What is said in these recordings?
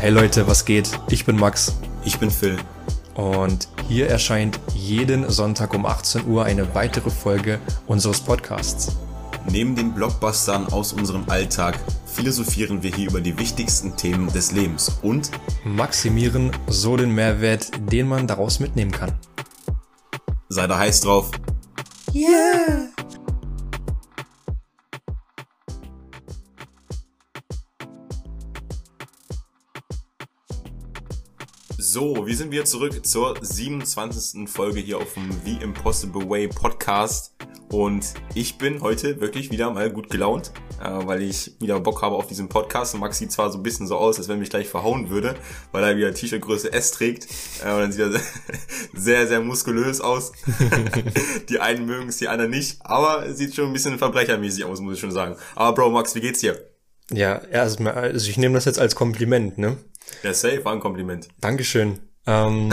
Hey Leute, was geht? Ich bin Max Ich bin Phil. und hier erscheint jeden Sonntag um 18 Uhr eine weitere Folge unseres Podcasts. Neben den Blockbustern aus unserem Alltag philosophieren wir hier über die wichtigsten Themen des Lebens und Maximieren so den Mehrwert, den man daraus mitnehmen kann. sei da heiß drauf. So, wir sind wieder zurück zur 27. Folge hier auf dem The Impossible Way Podcast. Und ich bin heute wirklich wieder mal gut gelaunt, äh, weil ich wieder Bock habe auf diesen Podcast. Und Max sieht zwar so ein bisschen so aus, als wenn er mich gleich verhauen würde, weil er wieder T-Shirt-Größe S trägt. Äh, und dann sieht er sehr, sehr muskulös aus. die einen mögen es, die anderen nicht. Aber es sieht schon ein bisschen verbrechermäßig aus, muss ich schon sagen. Aber Bro, Max, wie geht's dir? Ja, erstmal, also ich nehme das jetzt als Kompliment, ne? Ja, safe, war ein Kompliment. Dankeschön. Ähm,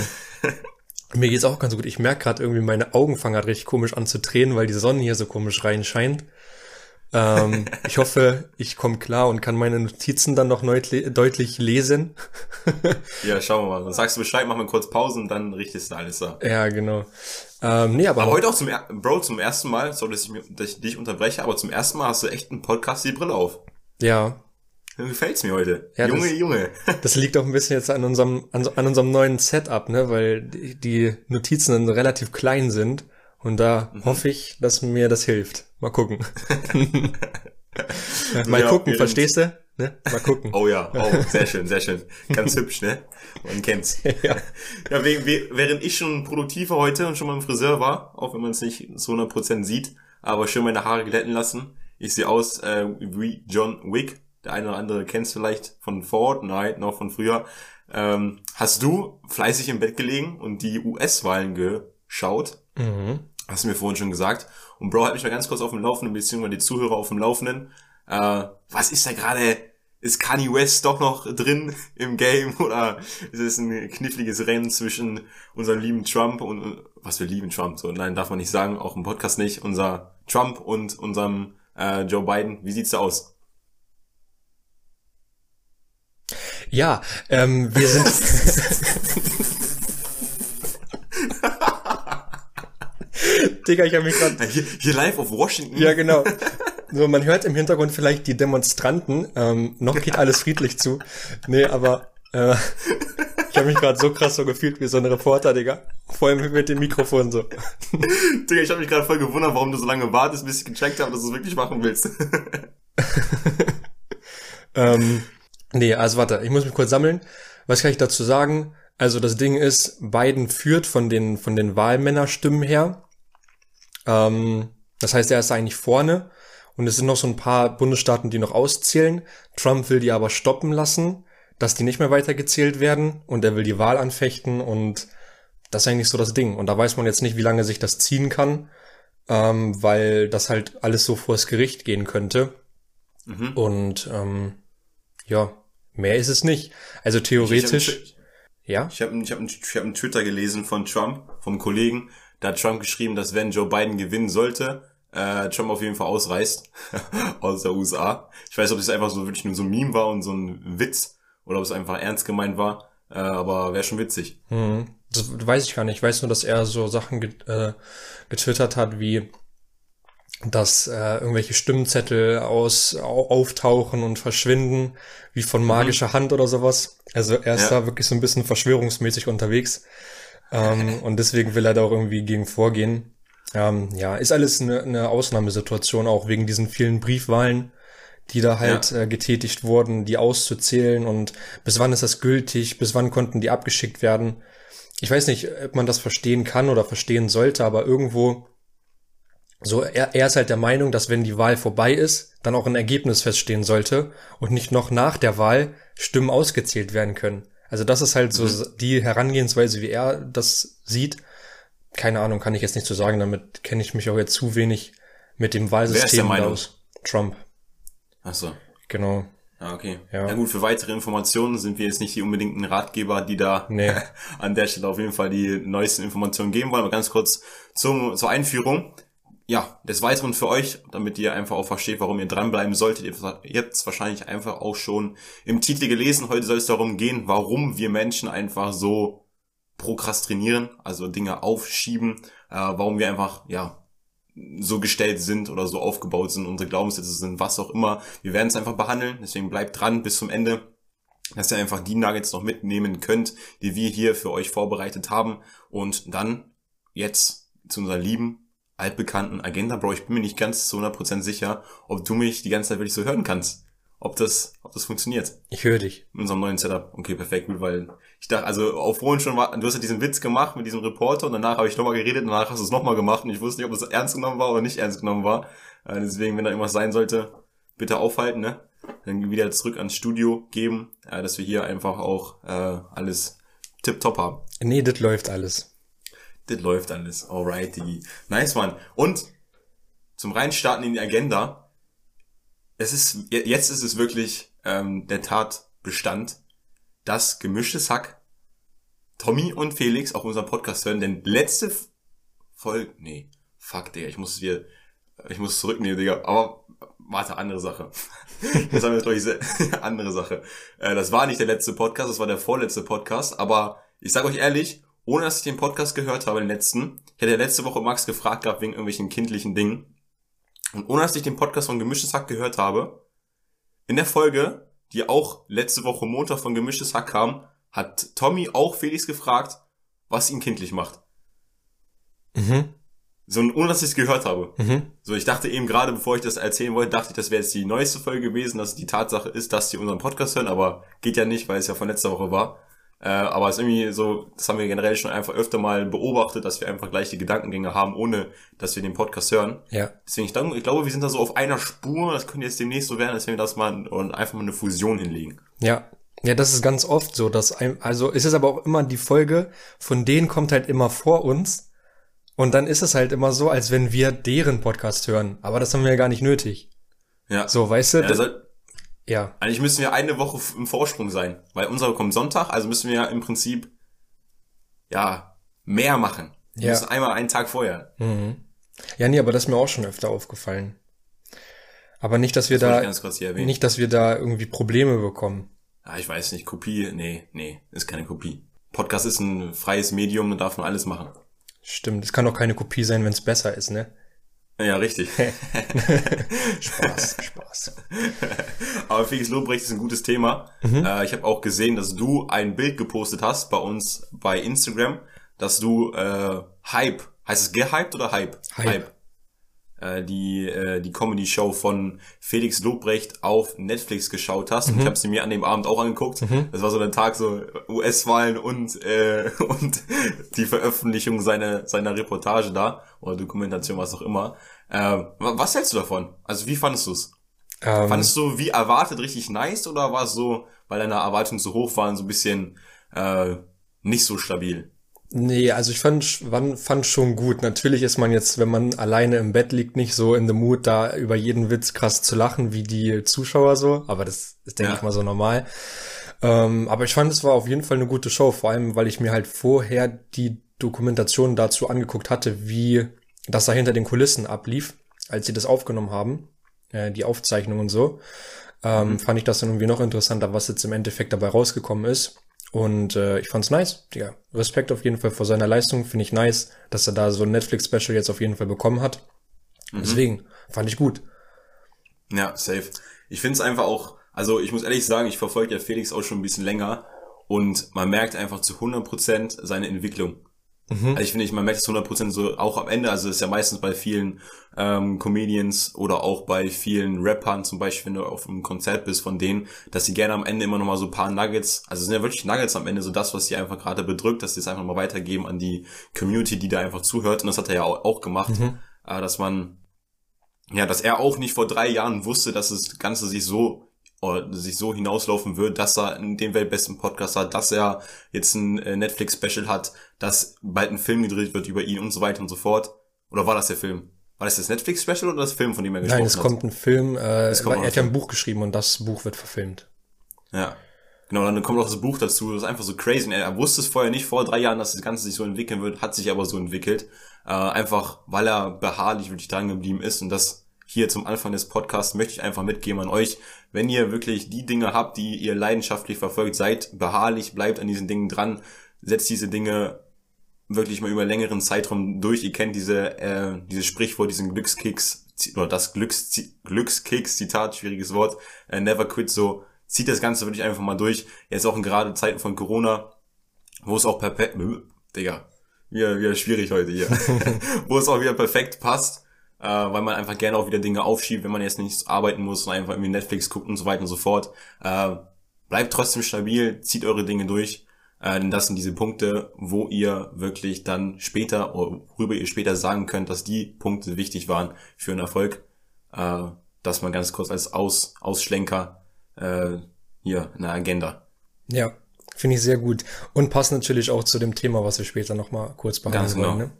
mir geht's auch ganz gut. Ich merke gerade irgendwie, meine Augen fangen gerade richtig komisch an zu tränen, weil die Sonne hier so komisch reinscheint. Ähm, ich hoffe, ich komme klar und kann meine Notizen dann noch deutlich lesen. Ja, schauen wir mal. Dann sagst du Bescheid, machen wir kurz Pause und dann richtest du alles da. ja, genau. Ähm, nee, aber, Aber heute auch zum, er Bro, zum ersten Mal, sorry, dass ich, mir- dass ich dich unterbreche, aber zum ersten Mal hast du echt einen Podcast die Brille auf. ja, Gefällt's mir heute. Ja, Junge, das- Junge. das liegt auch ein bisschen jetzt an unserem, an, an unserem neuen Setup, ne, weil die, Notizen dann relativ klein sind und da Mhm. hoffe ich, dass mir das hilft. Mal gucken. Mal Ja, gucken, verstehst du? Ne? Mal gucken. Oh ja, oh, sehr schön, sehr schön. Ganz hübsch, ne? Man kennt's. Ja. Ja, während ich schon produktiv war heute und schon mal im Friseur war, auch wenn man es nicht zu 100% sieht, aber schön meine Haare glätten lassen. Ich sehe aus äh, wie John Wick. Der eine oder andere kennt's vielleicht von Fortnite, noch von früher. Ähm, hast du fleißig im Bett gelegen und die US-Wahlen geschaut? Mhm. Hast du mir vorhin schon gesagt. Und Bro, halt mich mal ganz kurz auf dem Laufenden, beziehungsweise die Zuhörer auf dem Laufenden. Äh, was ist da gerade? Ist Kanye West doch noch drin im Game? Oder ist es ein kniffliges Rennen zwischen unserem lieben Trump und, und was wir lieben Trump? So, nein, darf man nicht sagen, auch im Podcast nicht. Unser Trump und unserem äh, Joe Biden. Wie sieht's da aus? Ja, ähm, wir sind. Digga, ich habe mich gerade. Hier, hier live auf Washington. Ja, genau. So, man hört im Hintergrund vielleicht die Demonstranten. Ähm, noch geht alles friedlich zu. Nee, aber äh, ich habe mich gerade so krass so gefühlt wie so ein Reporter, Digga. Vor allem mit dem Mikrofon so. Digga, ich habe mich gerade voll gewundert, warum du so lange wartest, bis ich gecheckt habe, dass du es wirklich machen willst. Ähm, nee, also warte, ich muss mich kurz sammeln. Was kann ich dazu sagen? Also das Ding ist, Biden führt von den, von den Wahlmännerstimmen her. Ähm, das heißt, er ist eigentlich vorne. Und es sind noch so ein paar Bundesstaaten, die noch auszählen. Trump will die aber stoppen lassen, dass die nicht mehr weitergezählt werden. Und er will die Wahl anfechten. Und das ist eigentlich so das Ding. Und da weiß man jetzt nicht, wie lange sich das ziehen kann. Ähm, weil das halt alles so vors Gericht gehen könnte. Mhm. Und ähm, ja, mehr ist es nicht. Also theoretisch, ja. Ich habe ich hab, ich hab einen Twitter gelesen von Trump, vom Kollegen. Da hat Trump geschrieben, dass wenn Joe Biden gewinnen sollte, äh, Trump auf jeden Fall ausreist aus der USA. Ich weiß, ob es einfach so wirklich nur so ein Meme war und so ein Witz oder ob es einfach ernst gemeint war. Äh, aber wäre schon witzig. Hm, das weiß ich gar nicht. Ich weiß nur, dass er so Sachen get, äh, getwittert hat, wie dass äh, irgendwelche Stimmzettel aus au, auftauchen und verschwinden, wie von magischer Hand oder sowas. Also er ist Ja. da wirklich so ein bisschen verschwörungsmäßig unterwegs. Ähm, und deswegen will er da auch irgendwie gegen vorgehen. Ähm, ja, ist alles eine, eine Ausnahmesituation, auch wegen diesen vielen Briefwahlen, die da halt äh, getätigt wurden, die auszuzählen und bis wann ist das gültig, bis wann konnten die abgeschickt werden. Ich weiß nicht, ob man das verstehen kann oder verstehen sollte, aber irgendwo so, er, er ist halt der Meinung, dass wenn die Wahl vorbei ist, dann auch ein Ergebnis feststehen sollte und nicht noch nach der Wahl Stimmen ausgezählt werden können. Also das ist halt so die Herangehensweise, wie er das sieht. Keine Ahnung, kann ich jetzt nicht so sagen, damit kenne ich mich auch jetzt zu wenig mit dem Wahlsystem aus. Trump, Ach so. genau. Ja, okay. Ja. Ja. gut, für weitere Informationen sind wir jetzt nicht die unbedingten Ratgeber, die da Nee. an der Stelle auf jeden Fall die neuesten Informationen geben wollen. Aber ganz kurz zum, zur Einführung. Ja, des Weiteren für euch, damit ihr einfach auch versteht, warum ihr dranbleiben solltet. Ihr habt es wahrscheinlich einfach auch schon im Titel gelesen. Heute soll es darum gehen, warum wir Menschen einfach so prokrastinieren, also Dinge aufschieben, äh, warum wir einfach, ja, so gestellt sind oder so aufgebaut sind, unsere Glaubenssätze sind, was auch immer. Wir werden es einfach behandeln, deswegen bleibt dran bis zum Ende, dass ihr einfach die Nuggets noch mitnehmen könnt, die wir hier für euch vorbereitet haben. Und dann jetzt zu unserer lieben, altbekannten Agenda, Bro. Ich bin mir nicht ganz zu 100% sicher, ob du mich die ganze Zeit wirklich so hören kannst ob das, ob das funktioniert. Ich höre dich. In unserem neuen Setup. Okay, perfekt, gut, weil ich dachte, also auf vorhin schon war, du hast ja diesen Witz gemacht mit diesem Reporter und danach habe ich nochmal geredet und danach hast du es nochmal gemacht und ich wusste nicht, ob das ernst genommen war oder nicht ernst genommen war. Äh, deswegen, wenn da irgendwas sein sollte, bitte aufhalten, ne? Dann wieder zurück ans Studio geben, äh, dass wir hier einfach auch äh, alles tipptopp haben. Nee, das läuft alles. Das läuft alles. Alrighty. Nice one. Und zum Reinstarten in die Agenda es ist, jetzt ist es wirklich ähm, der Tatbestand, dass gemischtes Hack Tommy und Felix auf unserem Podcast hören, denn letzte Folge, nee, fuck, Digga, ich muss hier, ich muss zurücknehmen, Digga, aber warte, andere Sache. das haben wir jetzt, ich, andere Sache. Äh, das war nicht der letzte Podcast, das war der vorletzte Podcast, aber ich sag euch ehrlich, ohne dass ich den Podcast gehört habe, den letzten, ich hatte ja letzte Woche Max gefragt gehabt wegen irgendwelchen kindlichen Dingen, und ohne dass ich den Podcast von Gemischtes Hack gehört habe, in der Folge, die auch letzte Woche Montag von Gemischtes Hack kam, hat Tommy auch Felix gefragt, was ihn kindlich macht. Mhm. So, ohne dass ich es gehört habe. Mhm. So, ich dachte eben gerade, bevor ich das erzählen wollte, dachte ich, das wäre jetzt die neueste Folge gewesen, dass die Tatsache ist, dass sie unseren Podcast hören, aber geht ja nicht, weil es ja von letzter Woche war. Äh, aber es ist irgendwie so, das haben wir generell schon einfach öfter mal beobachtet, dass wir einfach gleiche Gedankengänge haben, ohne dass wir den Podcast hören. Ja. Deswegen, ich, denke, ich glaube, wir sind da so auf einer Spur. Das könnte jetzt demnächst so werden, wenn wir das mal und einfach mal eine Fusion hinlegen. Ja. Ja, das ist ganz oft so, dass ein, also es ist aber auch immer die Folge, von denen kommt halt immer vor uns. Und dann ist es halt immer so, als wenn wir deren Podcast hören. Aber das haben wir ja gar nicht nötig. Ja. So, weißt du? Ja, ja. Eigentlich müssen wir eine Woche im Vorsprung sein, weil unser kommt Sonntag, also müssen wir ja im Prinzip ja mehr machen. Wir ja. müssen einmal einen Tag vorher. Mhm. Ja, nee, aber das ist mir auch schon öfter aufgefallen. Aber nicht, dass wir das da nicht, dass wir da irgendwie Probleme bekommen. Ja, ich weiß nicht, Kopie, nee, nee, ist keine Kopie. Podcast ist ein freies Medium, da darf man alles machen. Stimmt, es kann auch keine Kopie sein, wenn es besser ist, ne? Ja, richtig. Spaß, Spaß. Aber Felix Lobrecht ist ein gutes Thema. Mhm. Äh, ich habe auch gesehen, dass du ein Bild gepostet hast bei uns bei Instagram, dass du äh, Hype, heißt es gehypt oder Hype? Hype. Hype äh, die, äh, die Comedy-Show von Felix Lobrecht auf Netflix geschaut hast. Mhm. Und ich habe sie mir an dem Abend auch angeguckt. Mhm. Das war so ein Tag so US-Wahlen und, äh, und die Veröffentlichung seiner, seiner Reportage da oder Dokumentation, was auch immer. Äh, was hältst du davon? Also wie fandest du es? Ähm, Fandest du wie erwartet richtig nice oder war es so, weil deine Erwartungen so hoch waren, so ein bisschen äh, nicht so stabil? Nee, also ich fand, fand schon gut. Natürlich ist man jetzt, wenn man alleine im Bett liegt, nicht so in the mood, da über jeden Witz krass zu lachen, wie die Zuschauer so. Aber das ist, denke ja. ich mal, so normal. Ähm, aber ich fand, es war auf jeden Fall eine gute Show, vor allem, weil ich mir halt vorher die Dokumentation dazu angeguckt hatte, wie das da hinter den Kulissen ablief, als sie das aufgenommen haben, äh, die Aufzeichnung und so. Ähm, mhm. Fand ich das dann irgendwie noch interessanter, was jetzt im Endeffekt dabei rausgekommen ist. Und äh, ich fand's nice. Ja, Respekt auf jeden Fall vor seiner Leistung. Finde ich nice, dass er da so ein Netflix-Special jetzt auf jeden Fall bekommen hat. Mhm. Deswegen fand ich gut. Ja, safe. Ich find's einfach auch, also ich muss ehrlich sagen, ich verfolge ja Felix auch schon ein bisschen länger und man merkt einfach zu 100% seine Entwicklung. Mhm. Also ich finde, ich, man merkt es 100% so auch am Ende, also das ist ja meistens bei vielen ähm, Comedians oder auch bei vielen Rappern, zum Beispiel, wenn du auf einem Konzert bist von denen, dass sie gerne am Ende immer nochmal so ein paar Nuggets, also es sind ja wirklich Nuggets am Ende, so das, was sie einfach gerade bedrückt, dass sie es einfach mal weitergeben an die Community, die da einfach zuhört. Und das hat er ja auch, auch gemacht, mhm. äh, dass man, ja, dass er auch nicht vor drei Jahren wusste, dass das Ganze sich so sich so hinauslaufen wird, dass er den weltbesten Podcast hat, dass er jetzt ein äh, Netflix-Special hat, dass bald ein Film gedreht wird über ihn und so weiter und so fort. Oder war das der Film? War das das Netflix-Special oder das Film, von dem er gesprochen hat? Nein, es kommt ein Film, äh, er hat ja ein Buch geschrieben und das Buch wird verfilmt. Ja. Genau, dann kommt auch das Buch dazu, das ist einfach so crazy. Er wusste es vorher nicht, vor drei Jahren, dass das Ganze sich so entwickeln wird, hat sich aber so entwickelt. Äh, einfach, weil er beharrlich wirklich dran geblieben ist. Und das hier zum Anfang des Podcasts möchte ich einfach mitgeben an euch. Wenn ihr wirklich die Dinge habt, die ihr leidenschaftlich verfolgt, seid beharrlich, bleibt an diesen Dingen dran, setzt diese Dinge wirklich mal über längeren Zeitraum durch. Ihr kennt diese, äh, dieses Sprichwort, diesen Glückskicks, oder das Glücks, Glückskicks-Zitat, schwieriges Wort, äh, never quit, so zieht das Ganze wirklich einfach mal durch. Jetzt auch in gerade Zeiten von Corona, wo es auch perfekt, Digga, wieder, wieder schwierig heute hier, wo es auch wieder perfekt passt, äh, weil man einfach gerne auch wieder Dinge aufschiebt, wenn man jetzt nicht arbeiten muss und einfach irgendwie Netflix guckt und so weiter und so fort. Äh, bleibt trotzdem stabil, zieht eure Dinge durch, äh, denn das sind diese Punkte, wo ihr wirklich dann später, worüber ihr später sagen könnt, dass die Punkte wichtig waren für einen Erfolg. Äh, das mal ganz kurz als Aus, Ausschlenker äh, hier in der Agenda. Ja, finde ich sehr gut. Und passt natürlich auch zu dem Thema, was wir später nochmal kurz behandeln ganz genau. wollen. Ne?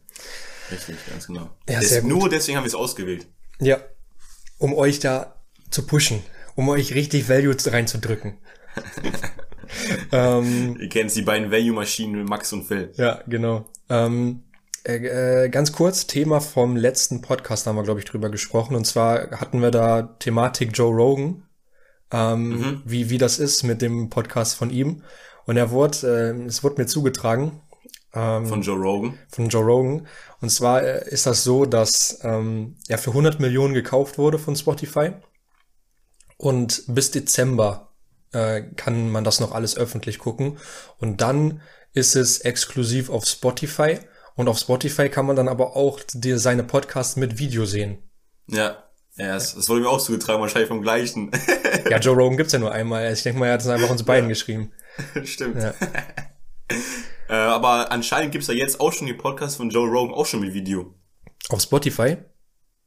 Richtig, ganz genau. Ja, gut. Nur deswegen haben wir es ausgewählt. Ja, um euch da zu pushen, um euch richtig Value reinzudrücken. ähm, Ihr kennt die beiden Value-Maschinen, Max und Phil. Ja, genau. Ähm, äh, äh, ganz kurz, Thema vom letzten Podcast haben wir, glaube ich, drüber gesprochen. Und zwar hatten wir da Thematik Joe Rogan, ähm, mhm. wie, wie das ist mit dem Podcast von ihm. Und er wurde, äh, es wurde mir zugetragen. Ähm, von Joe Rogan. Von Joe Rogan. Und zwar äh, ist das so, dass ähm, er für 100 Millionen gekauft wurde von Spotify. Und bis Dezember äh, kann man das noch alles öffentlich gucken. Und dann ist es exklusiv auf Spotify. Und auf Spotify kann man dann aber auch dir seine Podcasts mit Video sehen. Ja. Ja, das, das wurde mir auch zugetragen, wahrscheinlich vom gleichen. ja, Joe Rogan gibt's ja nur einmal. Ich denke mal, er hat es einfach uns beiden ja. geschrieben. Stimmt. Ja. äh, aber anscheinend gibt's ja jetzt auch schon die Podcasts von Joe Rogan auch schon mit Video. Auf Spotify?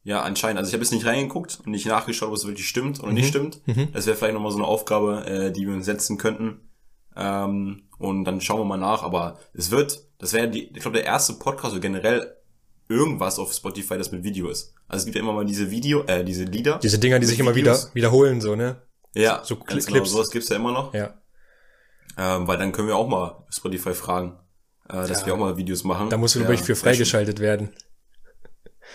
Ja, anscheinend. Also ich habe jetzt nicht reingeguckt und nicht nachgeschaut, ob es wirklich stimmt oder mhm. nicht stimmt. Mhm. Das wäre vielleicht nochmal so eine Aufgabe, äh, die wir uns setzen könnten. Ähm, und dann schauen wir mal nach. Aber es wird, das wäre die, ich glaube, der erste Podcast oder generell irgendwas auf Spotify, das mit Video ist. Also es gibt ja immer mal diese Video, äh, diese Lieder. Diese Dinger, die sich immer wieder wiederholen, so, ne? Ja, so, so Clips. Genau, sowas gibt's ja immer noch. Ja. Ähm, weil dann können wir auch mal Spotify fragen, äh, dass ja. wir auch mal Videos machen. Da musst du, ich, für freigeschaltet werden.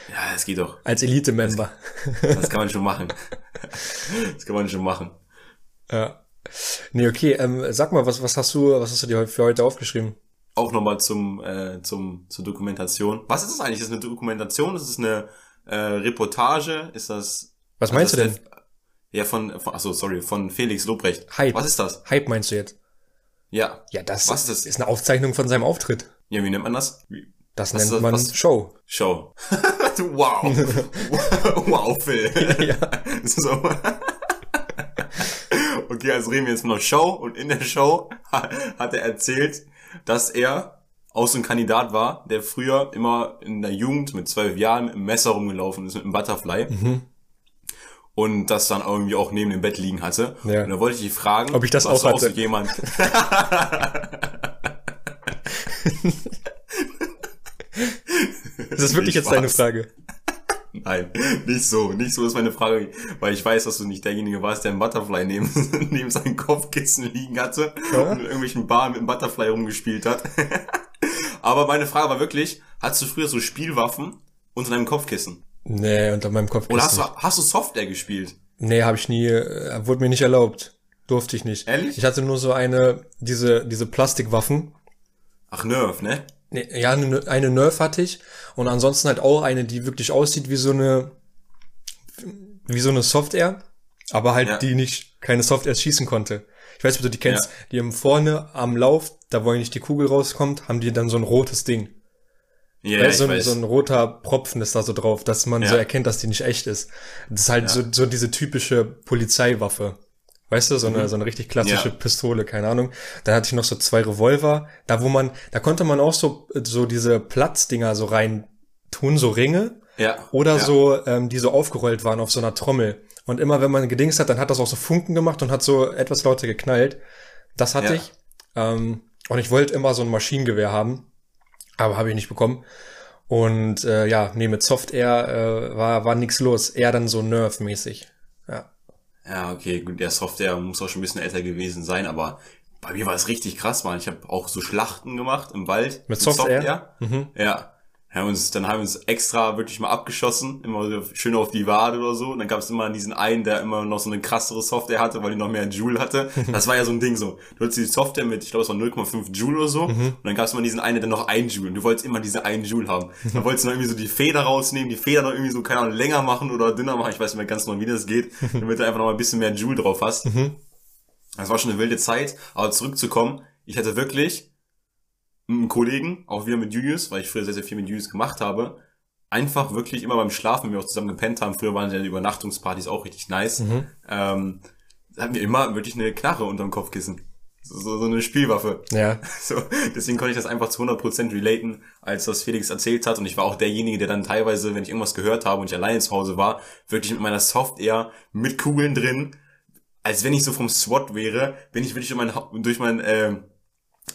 Ja, das geht doch. Als Elite-Member. Das, das, kann man schon machen. Das kann man schon machen. Ja. Nee, okay, ähm, sag mal, was, was hast du, was hast du dir für heute aufgeschrieben? Auch nochmal zum, äh, zum, zur Dokumentation. Was ist das eigentlich? Ist das eine Dokumentation? Ist das eine äh, Reportage? Ist das. Was meinst du denn? ja, von, von, achso, sorry, von Felix Lobrecht. Hype. Was ist das? Hype meinst du jetzt? Ja. Ja, das, was ist, das? ist eine Aufzeichnung von seinem Auftritt. Ja, wie nennt man das? Wie, das was nennt das, man was? Show. Show. wow. wow, Phil. ja. so. okay, also reden wir jetzt noch Show und in der Show hat er erzählt, dass er auch so ein Kandidat war, der früher immer in der Jugend mit zwölf Jahren mit einem Messer rumgelaufen ist, mit einem Butterfly. Mhm. Und das dann irgendwie auch neben dem Bett liegen hatte. Ja. Und da wollte ich dich fragen, ob ich das auch hatte. Auch jemand. ist das wirklich jetzt deine Frage? Nein, nicht so. Nicht so ist meine Frage, weil ich weiß, dass du nicht derjenige warst, der ein Butterfly neben, neben seinem Kopfkissen liegen hatte ja? und in irgendwelchen Baren mit dem Butterfly rumgespielt hat. Aber meine Frage war wirklich, hattest du früher so Spielwaffen unter deinem Kopfkissen? Nee, unter meinem Kopfkissen. Oder hast du, hast du Software gespielt? Nee, habe ich nie, äh, wurde mir nicht erlaubt. Durfte ich nicht. Ehrlich? Ich hatte nur so eine, diese, diese Plastikwaffen. Ach, Nerf, ne? Nee, ja, eine, eine Nerf hatte ich und ansonsten halt auch eine, die wirklich aussieht wie so eine, wie so eine Software, aber halt ja. die nicht, keine Software schießen konnte. Ich weiß nicht, ob du die kennst, ja. die haben vorne am Lauf, da wo nicht die Kugel rauskommt, haben die dann so ein rotes Ding. Ja, yeah, so, ein, so ein roter Propfen ist da so drauf, dass man ja. so erkennt, dass die nicht echt ist. Das ist halt ja. so, so diese typische Polizeiwaffe. Weißt du, so eine, mhm. so eine richtig klassische ja. Pistole, keine Ahnung. Dann hatte ich noch so zwei Revolver, da wo man, da konnte man auch so, so diese Platzdinger so rein tun, so Ringe. Ja. Oder so, ähm, die so aufgerollt waren auf so einer Trommel. Und immer wenn man gedingst hat, dann hat das auch so Funken gemacht und hat so etwas lauter geknallt. Das hatte ich. Ähm, und ich wollte immer so ein Maschinengewehr haben, aber habe ich nicht bekommen. Und äh, ja, nee, mit Software äh, war, war nix los. Eher dann so Nerf-mäßig. Ja. Ja, okay, gut, der Software muss auch schon ein bisschen älter gewesen sein, aber bei mir war es richtig krass, man. Ich habe auch so Schlachten gemacht im Wald. Mit Software? Mhm. Ja. Haben uns, dann haben wir uns extra wirklich mal abgeschossen, immer schön auf die Wade oder so. Und dann gab es immer diesen einen, der immer noch so eine krassere Software hatte, weil die noch mehr Joule hatte. Das war ja so ein Ding so. Du hattest die Software mit, ich glaube, es war 0,5 Joule oder so. Mhm. Und dann gab es immer diesen einen, der noch ein Joule. Und du wolltest immer diese einen Joule haben. Dann wolltest du noch irgendwie so die Feder rausnehmen, die Feder noch irgendwie so, keine Ahnung, länger machen oder dünner machen. Ich weiß nicht mehr ganz genau, wie das geht. Damit du einfach noch mal ein bisschen mehr Joule drauf hast. Mhm. Das war schon eine wilde Zeit. Aber zurückzukommen, ich hatte wirklich einen Kollegen, auch wieder mit Julius, weil ich früher sehr, sehr viel mit Julius gemacht habe, einfach wirklich immer beim Schlafen, wenn wir auch zusammen gepennt haben, früher waren ja die Übernachtungspartys auch richtig nice, mhm. ähm, hatten wir immer wirklich eine Knarre unterm Kopfkissen. So, so, so eine Spielwaffe. Ja. So, deswegen konnte ich das einfach zu 100% relaten, als das Felix erzählt hat. Und ich war auch derjenige, der dann teilweise, wenn ich irgendwas gehört habe und ich alleine zu Hause war, wirklich mit meiner Software mit Kugeln drin, als wenn ich so vom SWAT wäre, bin ich wirklich durch mein, durch mein, äh,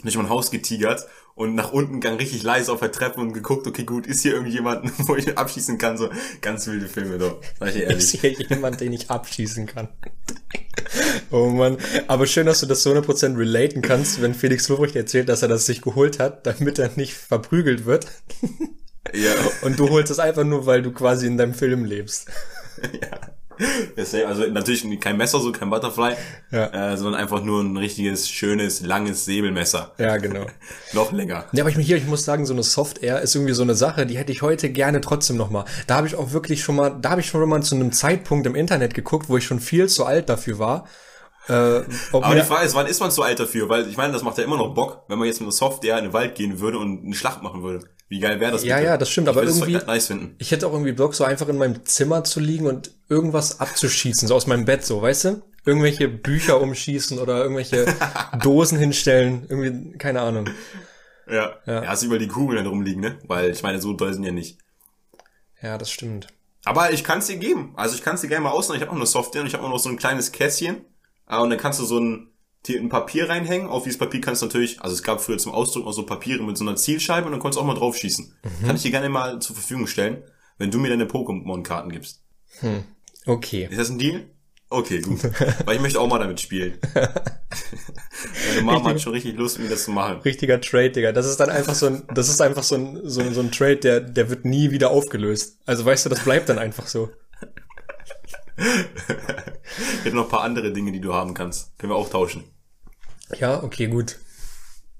durch mein Haus getigert und nach unten gang richtig leise auf der Treppe und geguckt, okay, gut, ist hier irgendjemand, wo ich abschießen kann? So ganz wilde Filme doch. Sag ich ehrlich. Ist hier jemand, den ich abschießen kann? oh man, aber schön, dass du das so 100% relaten kannst, wenn Felix Lobrecht erzählt, dass er das sich geholt hat, damit er nicht verprügelt wird. ja. Und du holst es einfach nur, weil du quasi in deinem Film lebst. ja. Also natürlich kein Messer, so kein Butterfly, ja. äh, sondern einfach nur ein richtiges, schönes, langes Säbelmesser. Ja, genau. noch länger. Ja, aber ich, hier, ich muss sagen, so eine Soft Air ist irgendwie so eine Sache, die hätte ich heute gerne trotzdem noch mal. Da habe ich auch wirklich schon mal, da habe ich schon mal zu einem Zeitpunkt im Internet geguckt, wo ich schon viel zu alt dafür war. Äh, aber die Frage ist, wann ist man zu alt dafür? Weil ich meine, das macht ja immer noch Bock, wenn man jetzt mit einer Software in den Wald gehen würde und eine Schlacht machen würde. Wie geil wäre das? Ja, bitte? ja, das stimmt, ich aber irgendwie. Nice ich hätte auch irgendwie Bock, so einfach in meinem Zimmer zu liegen und irgendwas abzuschießen, so aus meinem Bett, so, weißt du? Irgendwelche Bücher umschießen oder irgendwelche Dosen hinstellen, irgendwie, keine Ahnung. Ja. Ja, ja über die Kugeln dann rumliegen, ne? Weil ich meine, so doll sind ja nicht. Ja, das stimmt. Aber ich kann es dir geben. Also ich kann es dir gerne mal ausleihen. Ich habe auch eine Software und ich habe auch noch so ein kleines Kästchen. Ah, und dann kannst du so ein ein Papier reinhängen. Auf dieses Papier kannst du natürlich, also es gab früher zum Ausdruck auch so Papiere mit so einer Zielscheibe und dann konntest du auch mal drauf schießen. Mhm. Kann ich dir gerne mal zur Verfügung stellen, wenn du mir deine Pokémon-Karten gibst. Hm. Okay. Ist das ein Deal? Okay, gut. Weil ich möchte auch mal damit spielen. Meine Mama hat schon richtig Lust, mir das zu machen. Richtiger Trade, Digga. Das ist dann einfach so ein, das ist einfach so ein, so ein, so ein Trade, der, der wird nie wieder aufgelöst. Also weißt du, das bleibt dann einfach so. Ich hätte noch ein paar andere Dinge, die du haben kannst. Können wir auch tauschen. Ja, okay, gut.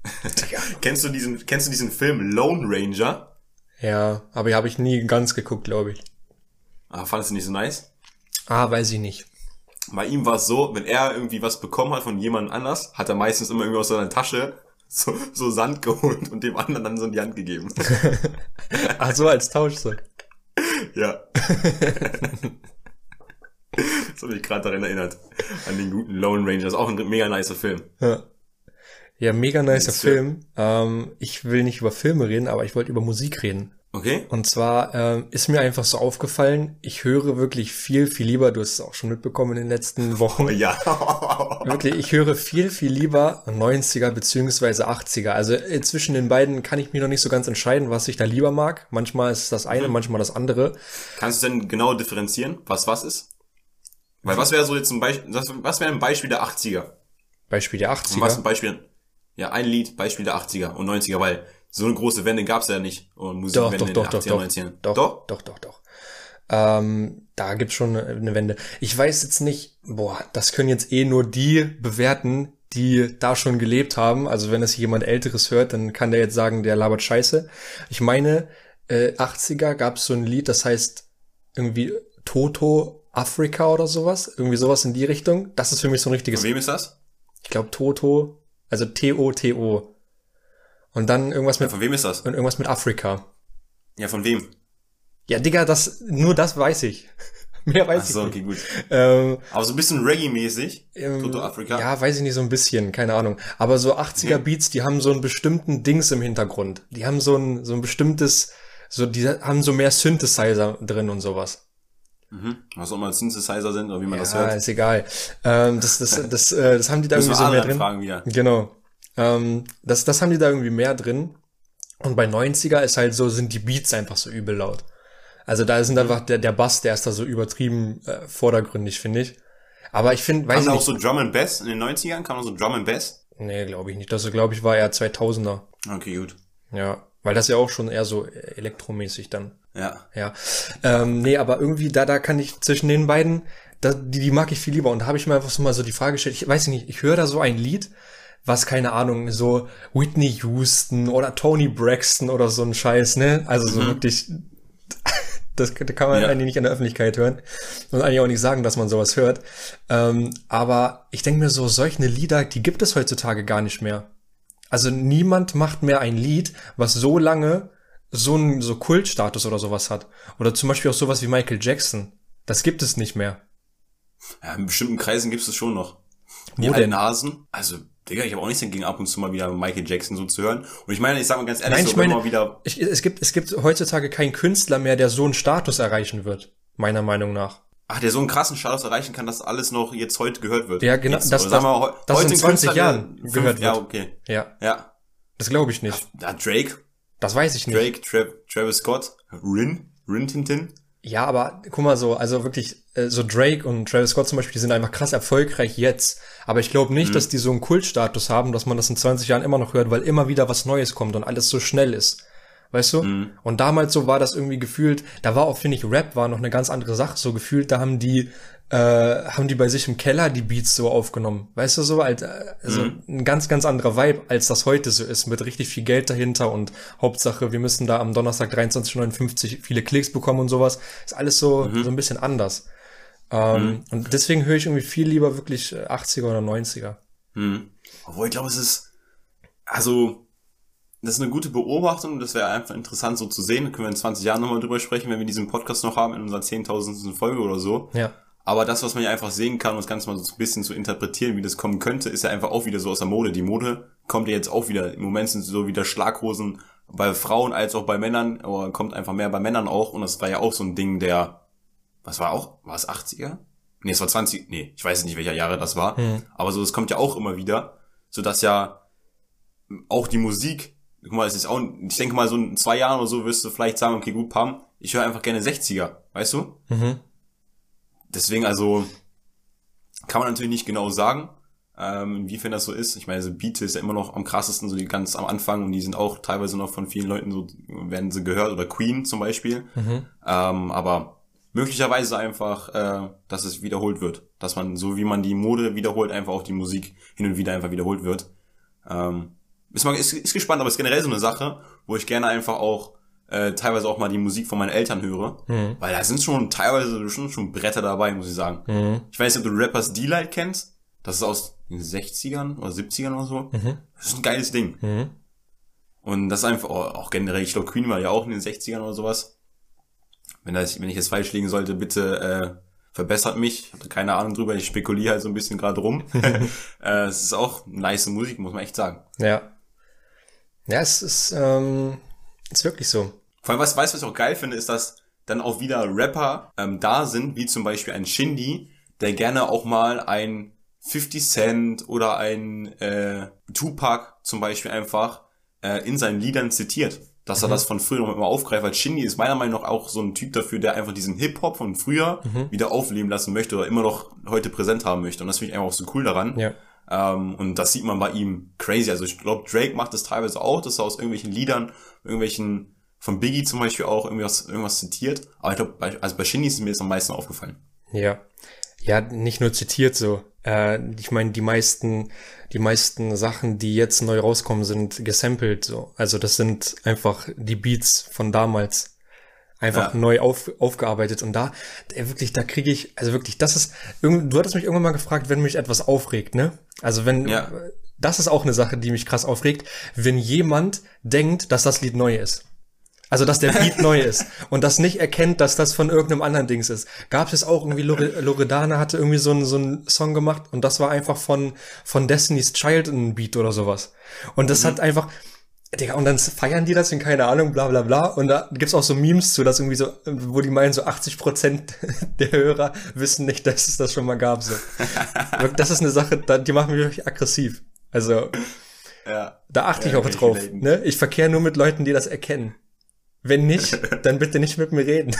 kennst du diesen, kennst du diesen Film Lone Ranger? Ja, aber habe ich nie ganz geguckt, glaube ich. Ah, fandest du nicht so nice? Ah, weiß ich nicht. Bei ihm war es so, wenn er irgendwie was bekommen hat von jemand anders, hat er meistens immer irgendwie aus seiner Tasche so, so Sand geholt und dem anderen dann so in die Hand gegeben. Ach so, als Tausch so. Ja. das habe ich gerade daran erinnert. An den guten Lone Ranger. Das ist auch ein mega nicer Film. Ja. Ja, mega nicer Film. Ähm, ich will nicht über Filme reden, aber ich wollte über Musik reden. Okay. Und zwar ähm, ist mir einfach so aufgefallen, ich höre wirklich viel, viel lieber, du hast es auch schon mitbekommen in den letzten Wochen. ja. wirklich, ich höre viel, viel lieber 90er beziehungsweise 80er. Also äh, zwischen den beiden kann ich mir noch nicht so ganz entscheiden, was ich da lieber mag. Manchmal ist das eine, mhm. manchmal das andere. Kannst du denn genau differenzieren, was was ist? Weil was wäre so jetzt ein Beispiel, was wäre ein Beispiel der 80er? Beispiel der 80er? Und was ein Beispiel, ja, ein Lied, Beispiel der 80er und 90er, weil so eine große Wende gab's ja nicht. Und Musikwende doch, doch, doch, doch, 90ern. Doch, doch, doch, doch, doch. Ähm, da gibt's schon eine Wende. Ich weiß jetzt nicht, boah, das können jetzt eh nur die bewerten, die da schon gelebt haben. Also wenn es jemand Älteres hört, dann kann der jetzt sagen, der labert Scheiße. Ich meine, äh, 80er gab's so ein Lied, das heißt irgendwie Toto Afrika oder sowas. Irgendwie sowas in die Richtung. Das ist für mich so ein richtiges. Von wem ist das? Ich glaube Toto. Also T-O-T-O. Und dann irgendwas mit. Ja, von wem ist das? Und irgendwas mit Afrika. Ja, von wem? Ja, Digga, das, nur das weiß ich. Mehr weiß Ach so, ich nicht. okay, gut. Ähm, Aber so ein bisschen Reggae-mäßig, ähm, Toto Afrika. Ja, weiß ich nicht, so ein bisschen, keine Ahnung. Aber so 80er Beats, die haben so einen bestimmten Dings im Hintergrund. Die haben so ein, so ein bestimmtes, so, die haben so mehr Synthesizer drin und sowas. Mhm. Was auch mal Synthesizer sind oder wie man ja, das hört. Ja, ist egal. Ähm, das, das, das, äh, das haben die da irgendwie so mehr drin. Fragen wieder. Genau. Ähm, das, das haben die da irgendwie mehr drin. Und bei 90er ist halt so, sind die Beats einfach so übel laut. Also da ist mhm. einfach der, der Bass, der ist da so übertrieben äh, vordergründig, finde ich. Aber ich finde, weiß da ich auch so Drum and Bass in den 90ern? Kam da so Drum and Bass? Nee, glaube ich nicht. Das, glaube ich, war eher 2000er. Okay, gut. Ja. Weil das ja auch schon eher so elektromäßig dann. Ja. Ja. Ähm, nee, aber irgendwie, da, da kann ich zwischen den beiden, da, die, die mag ich viel lieber. Und da habe ich mir einfach so mal so die Frage gestellt, ich weiß nicht, ich höre da so ein Lied, was, keine Ahnung, so Whitney Houston oder Tony Braxton oder so ein Scheiß, ne? Also so wirklich, das kann man Ja. eigentlich nicht in der Öffentlichkeit hören und eigentlich auch nicht sagen, dass man sowas hört. Ähm, aber ich denke mir so, solche Lieder, die gibt es heutzutage gar nicht mehr. Also niemand macht mehr ein Lied, was so lange so einen so Kultstatus oder sowas hat. Oder zum Beispiel auch sowas wie Michael Jackson. Das gibt es nicht mehr. ja. In bestimmten Kreisen gibt es schon noch. Wo Die denn? Nasen. Also, Digga, ich habe auch nichts dagegen, ab und zu mal wieder Michael Jackson so zu hören. Und ich meine, ich sag mal ganz ehrlich, Nein, so ich meine- immer wieder, Ich, es gibt es gibt heutzutage keinen Künstler mehr, der so einen Status erreichen wird. Meiner Meinung nach. Ach, der so einen krassen Status erreichen kann, dass alles noch jetzt heute gehört wird. Ja, genau, Jetzt, das- sagen wir, heu- das in heute ein 20 Künstler, der Jahren fünf- gehört Ja, wird. okay. Ja, Ja. das glaube ich nicht. Ja, Drake, Das weiß ich nicht. Drake, Tra Travis Scott, Rin, Rin Tintin. Ja, aber guck mal so, also wirklich, äh, so Drake und Travis Scott zum Beispiel, die sind einfach krass erfolgreich jetzt. Aber ich glaube nicht, dass die so einen Kultstatus haben, dass man das in 20 Jahren immer noch hört, weil immer wieder was Neues kommt und alles so schnell ist. Weißt du? Und damals so war das irgendwie gefühlt, da war auch, finde ich, Rap war noch eine ganz andere Sache. So gefühlt, da haben die, äh, haben die bei sich im Keller die Beats so aufgenommen. Weißt du so? Halt, äh, also ein ganz, ganz anderer Vibe, als das heute so ist, mit richtig viel Geld dahinter und Hauptsache, wir müssen da am Donnerstag 23.59 viele Klicks bekommen und sowas. Ist alles so, so ein bisschen anders. Ähm, Und deswegen höre ich irgendwie viel lieber wirklich äh, 80er oder 90er. Hm. Obwohl, ich glaube, es ist, also, das ist eine gute Beobachtung, das wäre einfach interessant so zu sehen. Da können wir in 20 Jahren nochmal drüber sprechen, wenn wir diesen Podcast noch haben, in unserer 10.000. Folge oder so. Ja. Aber das, was man ja einfach sehen kann, um das Ganze mal so ein bisschen zu interpretieren, wie das kommen könnte, ist ja einfach auch wieder so aus der Mode. Die Mode kommt ja jetzt auch wieder, im Moment sind so wieder Schlaghosen bei Frauen als auch bei Männern, aber kommt einfach mehr bei Männern auch. Und das war ja auch so ein Ding der, was war auch, war es 80er? Nee, es war 20, nee, ich weiß nicht, welcher Jahre das war. Mhm. Aber so, das kommt ja auch immer wieder, so dass ja auch die Musik, guck mal, es ist auch, ich denke mal, so in zwei Jahren oder so wirst du vielleicht sagen, okay, gut, Pam, ich höre einfach gerne 60er, weißt du? Mhm. Deswegen also kann man natürlich nicht genau sagen, ähm, inwiefern das so ist. Ich meine, so Beat ist ja immer noch am krassesten, so die ganz am Anfang und die sind auch teilweise noch von vielen Leuten so, werden sie gehört oder Queen zum Beispiel. Mhm. Ähm, aber möglicherweise einfach, äh, dass es wiederholt wird. Dass man, so wie man die Mode wiederholt, einfach auch die Musik hin und wieder einfach wiederholt wird. Ähm, ist, mal, ist, ist gespannt, aber es ist generell so eine Sache, wo ich gerne einfach auch äh, teilweise auch mal die Musik von meinen Eltern höre. Mhm. Weil da sind schon teilweise schon, schon Bretter dabei, muss ich sagen. Mhm. Ich weiß nicht, ob du Rappers D-Light kennst. Das ist aus den 60ern oder 70ern oder so. Mhm. Das ist ein geiles Ding. Mhm. Und das ist einfach, oh, auch generell, ich glaube, Queen war ja auch in den 60ern oder sowas. Wenn, das, wenn ich jetzt falsch liegen sollte, bitte äh, verbessert mich. Ich habe keine Ahnung drüber, ich spekuliere halt so ein bisschen gerade rum. äh, es ist auch nice Musik, muss man echt sagen. Ja. Ja, es ist, ähm, ist wirklich so. Vor allem, was, weißt was ich auch geil finde, ist, dass dann auch wieder Rapper ähm, da sind, wie zum Beispiel ein Shindy, der gerne auch mal ein 50 Cent oder ein äh, Tupac zum Beispiel einfach äh, in seinen Liedern zitiert. Dass er das von früher noch immer aufgreift, weil Shindy ist meiner Meinung nach auch so ein Typ dafür, der einfach diesen Hip-Hop von früher wieder aufleben lassen möchte oder immer noch heute präsent haben möchte. Und das finde ich einfach auch so cool daran. Ja. Ähm, und das sieht man bei ihm crazy. Also ich glaube, Drake macht das teilweise auch, dass er aus irgendwelchen Liedern, irgendwelchen, von Biggie zum Beispiel auch irgendwas, irgendwas zitiert. Aber ich glaube, also bei Shindy ist mir das am meisten aufgefallen. Ja. Ja, nicht nur zitiert so. Äh, ich meine, die meisten, die meisten Sachen, die jetzt neu rauskommen, sind gesampelt so. Also das sind einfach die Beats von damals. Einfach Ja. neu auf, aufgearbeitet. Und da, ey, wirklich, da kriege ich, also wirklich, das ist, irgend- du hattest mich irgendwann mal gefragt, wenn mich etwas aufregt, ne? Also wenn, Ja. das ist auch eine Sache, die mich krass aufregt, wenn jemand denkt, dass das Lied neu ist. Also, dass der Beat neu ist und das nicht erkennt, dass das von irgendeinem anderen Dings ist. Gab es auch irgendwie, Lore, Loredana hatte irgendwie so einen, so einen Song gemacht und das war einfach von, von Destiny's Child ein Beat oder sowas. Und das hat einfach, Digga, und dann feiern die das in keine Ahnung, bla bla bla. Und da gibt's auch so Memes zu, dass irgendwie so, wo die meinen, so 80 Prozent der Hörer wissen nicht, dass es das schon mal gab. So. Das ist eine Sache, die machen mich wirklich aggressiv. Also, Ja. da achte ich Ja, auch ich drauf. relaten. Ne? Ich verkehre nur mit Leuten, die das erkennen. Wenn nicht, dann bitte nicht mit mir reden.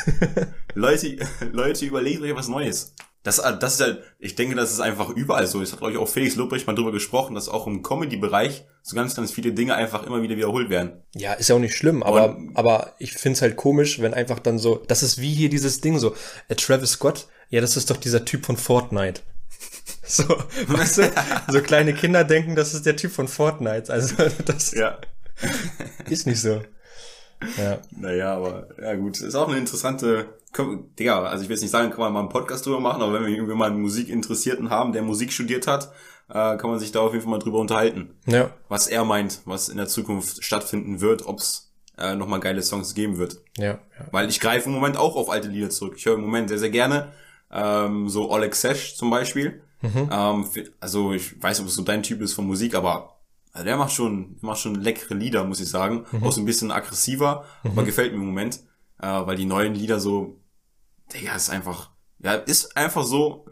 Leute, Leute, überlegt euch was Neues. Das, das ist halt, ich denke, das ist einfach überall so. Es hat, glaube ich, auch Felix Lobrecht mal drüber gesprochen, dass auch im Comedy-Bereich so ganz, ganz viele Dinge einfach immer wieder wiederholt werden. Ja, ist ja auch nicht schlimm, aber, Und, aber ich find's halt komisch, wenn einfach dann so, das ist wie hier dieses Ding so, äh, Travis Scott, ja, das ist doch dieser Typ von Fortnite. So, weißt du, so kleine Kinder denken, das ist der Typ von Fortnite. Also das ja. ist nicht so. Ja. Naja, aber ja gut, ist auch eine interessante, können, Digga, also ich will jetzt nicht sagen, kann man mal einen Podcast drüber machen, aber wenn wir irgendwie mal einen Musikinteressierten haben, der Musik studiert hat, äh, kann man sich da auf jeden Fall mal drüber unterhalten. Ja. Was er meint, was in der Zukunft stattfinden wird, ob's äh, nochmal geile Songs geben wird. Ja, ja. Weil ich greife im Moment auch auf alte Lieder zurück. Ich höre im Moment sehr, sehr gerne ähm, so Oleg Sesh zum Beispiel. Mhm. Ähm, also ich weiß, ob es so dein Typ ist von Musik, aber also der macht schon, macht schon leckere Lieder, muss ich sagen. Mhm. Auch so ein bisschen aggressiver, mhm. aber gefällt mir im Moment, äh, weil die neuen Lieder so, Digga, ist einfach, ja, ist einfach so,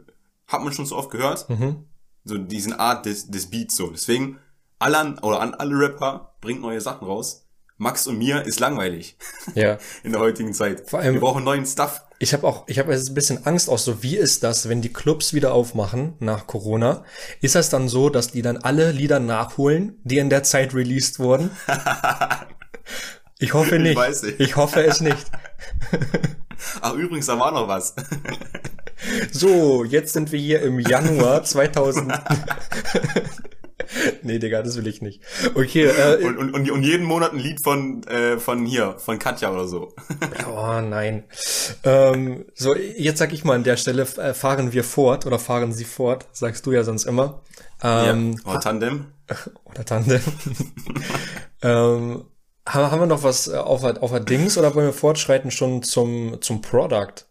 hat man schon so oft gehört. Mhm. So diesen Art des, des Beats so. Deswegen, alle an, oder an alle Rapper bringt neue Sachen raus. Max und mir ist langweilig. Ja. In der heutigen Zeit. Vor allem, wir brauchen neuen Stuff. Ich habe auch, ich habe jetzt ein bisschen Angst auch so, wie ist das, wenn die Clubs wieder aufmachen nach Corona? Ist das dann so, dass die dann alle Lieder nachholen, die in der Zeit released wurden? ich hoffe nicht. Ich, weiß nicht. ich hoffe es nicht. Ach, übrigens, da war noch was. so, jetzt sind wir hier im Januar 2000. nee, Digga, das will ich nicht. Okay. Äh, und, und, und, und jeden Monat ein Lied von, äh, von hier, von Katja oder so. oh nein. Ähm, so, jetzt sag ich mal an der Stelle, äh, fahren wir fort oder fahren Sie fort, sagst du ja sonst immer. Ähm, ja, oder Tandem. Oder Tandem. ähm, haben, haben wir noch was äh, auf, auf der Dings oder wollen wir fortschreiten schon zum, zum Product?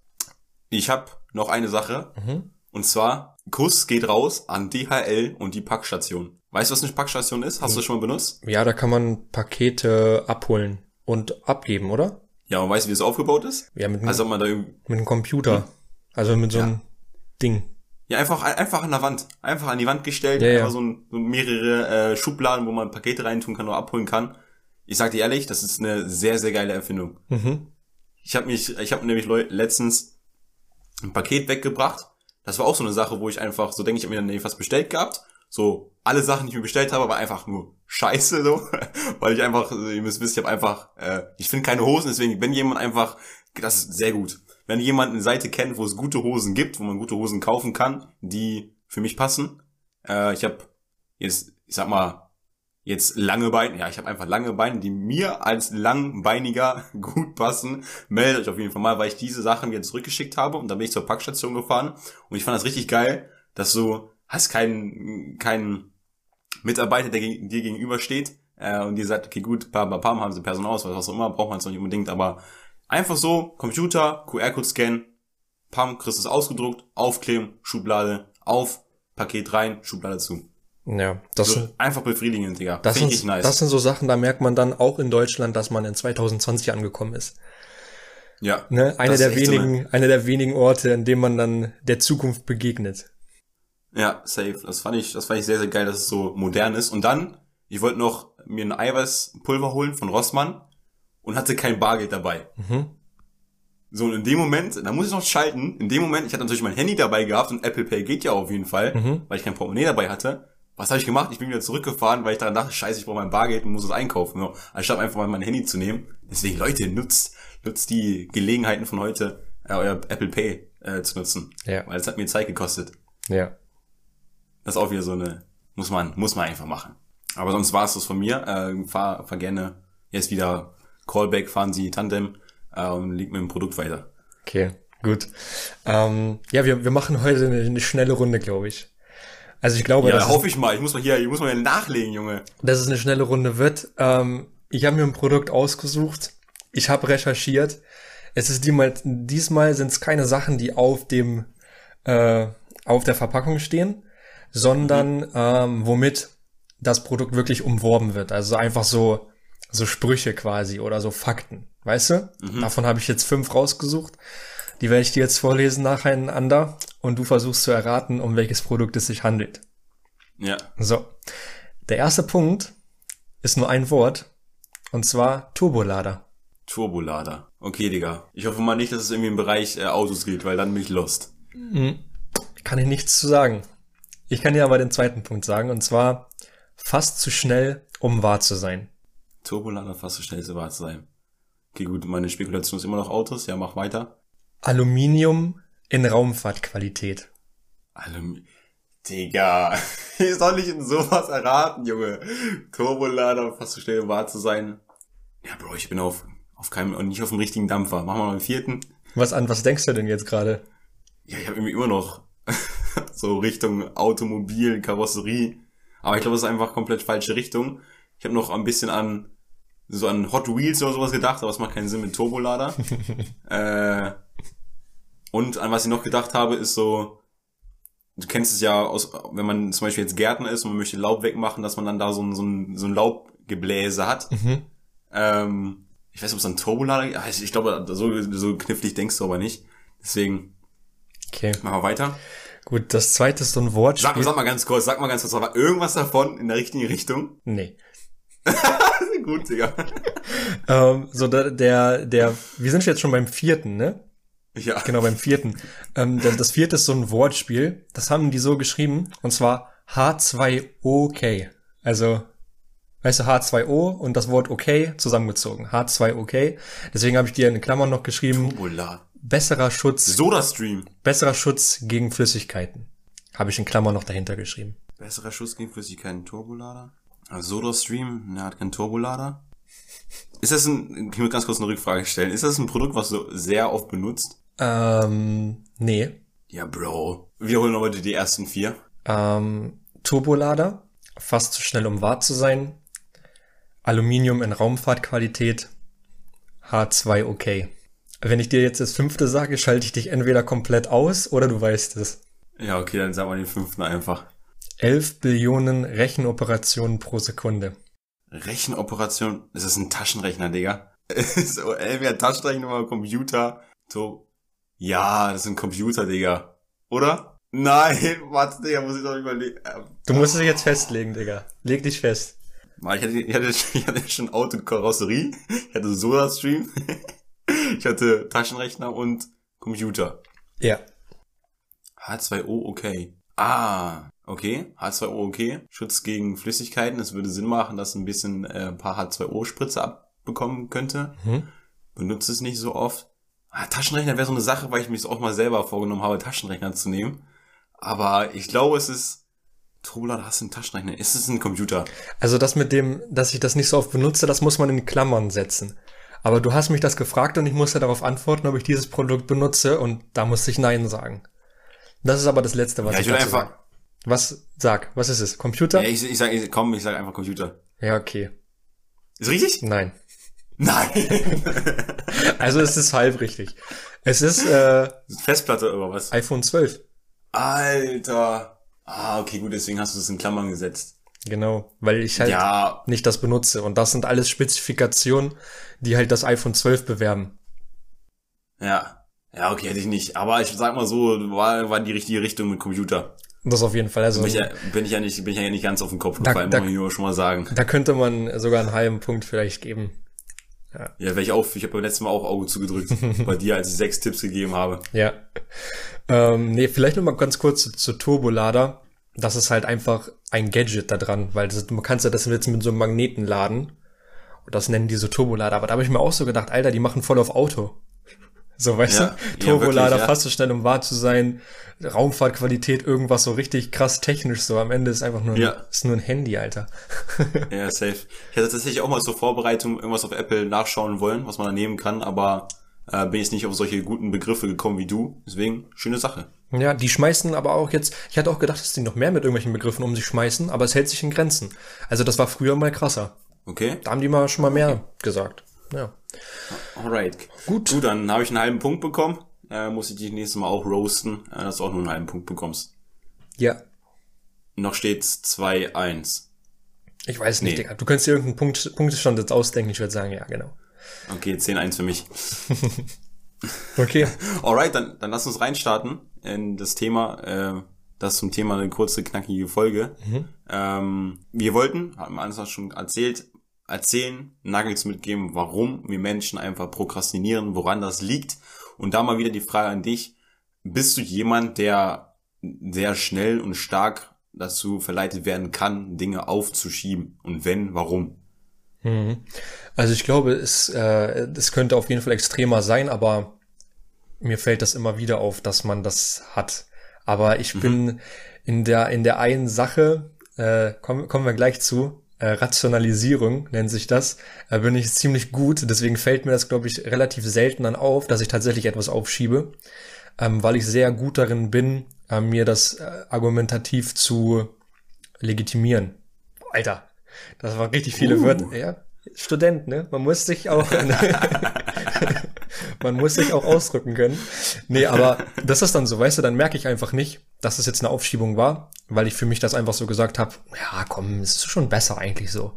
Ich habe noch eine Sache. Mhm. Und zwar, Kuss geht raus an DHL und die Packstation. Weißt du, was eine Packstation ist? Hast du das schon mal benutzt? Ja, da kann man Pakete abholen und abgeben, oder? Ja, und weißt du, wie es aufgebaut ist? Ja, mit, also, man da mit einem Computer. Hm? Also mit so einem ja. Ding. Ja, einfach, einfach an der Wand. Einfach an die Wand gestellt. Ja, einfach ja. So, ein, so mehrere äh, Schubladen, wo man Pakete reintun kann oder abholen kann. Ich sag dir ehrlich, das ist eine sehr, sehr geile Erfindung. Mhm. Ich habe mich, ich habe nämlich letztens ein Paket weggebracht. Das war auch so eine Sache, wo ich einfach so denke, ich habe mir dann was bestellt gehabt so, alle Sachen, die ich mir bestellt habe, war einfach nur scheiße, so. Weil ich einfach, ihr müsst wissen, ich habe einfach, äh, ich finde keine Hosen, deswegen, wenn jemand einfach, das ist sehr gut. Wenn jemand eine Seite kennt, wo es gute Hosen gibt, wo man gute Hosen kaufen kann, die für mich passen. Äh, ich habe jetzt, ich sag mal, jetzt lange Beine, ja, ich habe einfach lange Beine, die mir als langbeiniger gut passen. Meldet euch auf jeden Fall mal, weil ich diese Sachen jetzt zurückgeschickt habe und dann bin ich zur Packstation gefahren und ich fand das richtig geil, dass so hast keinen, keinen Mitarbeiter, der dir gegenübersteht äh, und dir sagt, okay gut, pam, pam, pam, haben sie Personalausweis, was auch immer, braucht man es noch nicht unbedingt, aber einfach so, Computer, QR-Code scannen, pam, kriegst es ausgedruckt, aufkleben, Schublade, auf, Paket rein, Schublade zu. Ja, das so, sind, einfach befriedigend, Digga. Das sind, nice. das sind so Sachen, da merkt man dann auch in Deutschland, dass man in 2020 angekommen ist. Ja. Ne? Eine der wenigen, so eine, eine der wenigen Orte, in dem man dann der Zukunft begegnet. Ja, safe. Das fand ich, das fand ich sehr, sehr geil, dass es so modern ist. Und dann, ich wollte noch mir ein Eiweißpulver holen von Rossmann und hatte kein Bargeld dabei. Mhm. So, und in dem Moment, da muss ich noch schalten. In dem Moment, ich hatte natürlich mein Handy dabei gehabt und Apple Pay geht ja auf jeden Fall, mhm. weil ich kein Portemonnaie dabei hatte. Was habe ich gemacht? Ich bin wieder zurückgefahren, weil ich daran dachte, scheiße, ich brauche mein Bargeld und muss es einkaufen. So, anstatt einfach mal mein Handy zu nehmen. Deswegen, Leute, nutzt, nutzt die Gelegenheiten von heute, äh, euer Apple Pay äh, zu nutzen. Ja. Weil es hat mir Zeit gekostet. Ja. Das ist auch wieder so eine, muss man, muss man einfach machen. Aber sonst war es das von mir. Äh, fahr, fahr gerne jetzt wieder Callback, fahren Sie Tandem äh, und liegt mit dem Produkt weiter. Okay, gut. Ähm, ja, wir, wir machen heute eine, eine schnelle Runde, glaube ich. Also ich glaube, ja, hoffe ich mal. Ich muss mal hier, ich muss mal hier nachlegen, Junge. Dass es eine schnelle Runde wird. Ähm, ich habe mir ein Produkt ausgesucht. Ich habe recherchiert. Es ist diesmal, diesmal sind es keine Sachen, die auf dem äh, auf der Verpackung stehen, sondern mhm. ähm, womit das Produkt wirklich umworben wird. Also einfach so, so Sprüche quasi oder so Fakten. Weißt du? Mhm. Davon habe ich jetzt fünf rausgesucht. Die werde ich dir jetzt vorlesen nacheinander und du versuchst zu erraten, um welches Produkt es sich handelt. Ja. So. Der erste Punkt ist nur ein Wort und zwar Turbolader. Turbolader. Okay, Digga. Ich hoffe mal nicht, dass es irgendwie im Bereich äh, Autos geht, weil dann bin ich lost. Mhm. Kann ich nichts zu sagen. Ich kann dir aber den zweiten Punkt sagen, und zwar fast zu schnell, um wahr zu sein. Turbolader fast so schnell, um wahr zu sein. Okay, gut, meine Spekulation ist immer noch Autos. Ja, mach weiter. Aluminium in Raumfahrtqualität. Aluminium. Digga, ich soll nicht in sowas erraten, Junge. Turbolader fast so schnell, um wahr zu sein. Ja, Bro, ich bin auf, auf keinem, und nicht auf dem richtigen Dampfer. Machen wir mal einen vierten. Was an, was denkst du denn jetzt gerade? Ja, ich habe irgendwie immer noch so Richtung Automobil, Karosserie. Aber ich glaube, das ist einfach komplett falsche Richtung. Ich habe noch ein bisschen an so an Hot Wheels oder sowas gedacht, aber es macht keinen Sinn mit Turbolader. äh, und an was ich noch gedacht habe, ist so, du kennst es ja aus, wenn man zum Beispiel jetzt Gärtner ist und man möchte Laub wegmachen, dass man dann da so ein, so ein, so ein Laubgebläse hat. Mhm. Ähm, ich weiß nicht, ob es ein Turbolader ist. Ich glaube, so, so knifflig denkst du aber nicht. Deswegen, Okay. machen wir weiter. Gut, das zweite ist so ein Wortspiel. Sag, sag mal ganz kurz, sag mal ganz kurz, war irgendwas davon in der richtigen Richtung? Nee. Gut, Digga. Ähm, so der, der, der, wir sind jetzt schon beim vierten, ne? Ja. Genau, beim vierten. Ähm, das, das vierte ist so ein Wortspiel. Das haben die so geschrieben. Und zwar H2OK. Also, weißt du, H2O und das Wort OK zusammengezogen. H2OK. Deswegen habe ich dir in Klammern noch geschrieben, Turbola. Besserer Schutz, Soda-Stream. besserer Schutz gegen Flüssigkeiten. Habe ich in Klammern noch dahinter geschrieben. Besserer Schutz gegen Flüssigkeiten. Turbolader? Also Soda-Stream, ne, hat keinen Turbolader. Ist das ein, ich muss ganz kurz eine Rückfrage stellen. Ist das ein Produkt, was du sehr oft benutzt? Ähm, nee. Ja, Bro. Wir holen heute die ersten vier. Ähm, Turbolader, fast zu schnell, um wahr zu sein. Aluminium in Raumfahrtqualität. H2OK. Wenn ich dir jetzt das fünfte sage, schalte ich dich entweder komplett aus oder du weißt es. Ja, okay, dann sagen wir den fünften einfach. 11 Billionen Rechenoperationen pro Sekunde. Rechenoperation. Ist das ein Taschenrechner, Digga? so, ey, wer Taschenrechner oder Computer? So. Ja, das ist ein Computer, Digga. Oder? Nein, warte, Digga, muss ich doch überlegen. Ähm, Du musst es jetzt festlegen, Digga. Leg dich fest. Mal, Ich hatte, ich hatte, ich hatte schon Autokarosserie, ich hatte Soda-Stream, ich hatte Taschenrechner und Computer. Ja. H2O, okay. Ah, okay. H2O, okay. Schutz gegen Flüssigkeiten. Es würde Sinn machen, dass ein bisschen äh, ein paar H2O-Spritze abbekommen könnte. Mhm. Benutze es nicht so oft. Ah, Taschenrechner wäre so eine Sache, weil ich mich auch mal selber vorgenommen habe, Taschenrechner zu nehmen. Aber ich glaube, es ist... Turbolader hast du einen Taschenrechner. Ist es ein Computer? Also das mit dem, dass ich das nicht so oft benutze, das muss man in Klammern setzen. Aber du hast mich das gefragt und ich musste darauf antworten, ob ich dieses Produkt benutze und da musste ich Nein sagen. Das ist aber das Letzte, was Ja, ich, ich dazu einfach... sage. Was sag? Was ist es? Computer? Ja, ich, ich sag, ich, komm, ich sag einfach Computer. Ja, okay. Ist richtig? Nein. Nein. Also es ist halb richtig. Es ist äh, Festplatte oder was? iPhone 12. Alter. Ah, okay, gut, deswegen hast du es in Klammern gesetzt. Genau, weil ich halt Ja, nicht das benutze. Und das sind alles Spezifikationen, die halt das iPhone 12 bewerben. ja. Ja, okay, hätte ich nicht. Aber ich sag mal so, war, war die richtige Richtung mit Computer. Das auf jeden Fall. Also Bin ich, ja, bin ich ja nicht, bin ich ja nicht ganz auf den Kopf Da- gefallen, muss ich schon mal sagen. da könnte man sogar einen halben Punkt vielleicht geben. Ja, wäre ich auch, ich habe beim letzten Mal auch Auge zugedrückt bei dir, als ich sechs Tipps gegeben habe. Ja. Ähm, nee, vielleicht noch mal ganz kurz zu, zu Turbolader. Das ist halt einfach ein Gadget da dran, weil das, man kannst ja das jetzt mit so einem Magneten laden. Und das nennen die so Turbolader. Aber da habe ich mir auch so gedacht, Alter, die machen voll auf Auto. So, weißt Ja, du? ja, Turbolader ja. fast so schnell, um wahr zu sein. Raumfahrtqualität, irgendwas so richtig krass technisch so. Am Ende ist einfach nur, ein, ist nur ein Handy, Alter. Ja, safe. Ich hatte tatsächlich auch mal zur Vorbereitung irgendwas auf Apple nachschauen wollen, was man da nehmen kann, aber äh, bin jetzt nicht auf solche guten Begriffe gekommen wie du. Deswegen, schöne Sache. Ja, die schmeißen aber auch jetzt, ich hatte auch gedacht, dass die noch mehr mit irgendwelchen Begriffen um sich schmeißen, aber es hält sich in Grenzen. Also das war früher mal krasser. Okay? Da haben die mal schon mal mehr gesagt. Ja. Alright. Gut. Gut, dann habe ich einen halben Punkt bekommen. Äh, muss ich dich nächstes Mal auch roasten, äh, dass du auch nur einen halben Punkt bekommst. Ja. Noch steht's 2-1. Ich weiß nicht, Nee. Digga. Du könntest dir irgendeinen Punkt, Punktestand jetzt ausdenken. Ich würde sagen, ja, genau. Okay, 10-1 für mich. Okay. Alright, dann, dann lass uns reinstarten in das Thema, äh, das zum Thema eine kurze, knackige Folge. Ähm, wir wollten, haben wir alles schon erzählt, erzählen, Nuggets mitgeben, warum wir Menschen einfach prokrastinieren, woran das liegt. Und da mal wieder die Frage an dich, bist du jemand, der sehr schnell und stark dazu verleitet werden kann, Dinge aufzuschieben? Und wenn, warum? Mhm. Also ich glaube, es, äh, es könnte auf jeden Fall extremer sein, aber mir fällt das immer wieder auf, dass man das hat. Aber ich mhm. bin in der, in der einen Sache, äh, kommen, kommen wir gleich zu, äh, Rationalisierung nennt sich das, äh, bin ich ziemlich gut. Deswegen fällt mir das, glaube ich, relativ selten dann auf, dass ich tatsächlich etwas aufschiebe, ähm, weil ich sehr gut darin bin, äh, mir das äh, argumentativ zu legitimieren. Alter, das waren richtig viele uh. Wörter. Ja, Student, ne? Man muss sich auch, man muss sich auch ausdrücken können. Nee, aber das ist dann so, weißt du, dann merke ich einfach nicht, dass es jetzt eine Aufschiebung war, weil ich für mich das einfach so gesagt habe, ja, komm, es ist schon besser eigentlich so.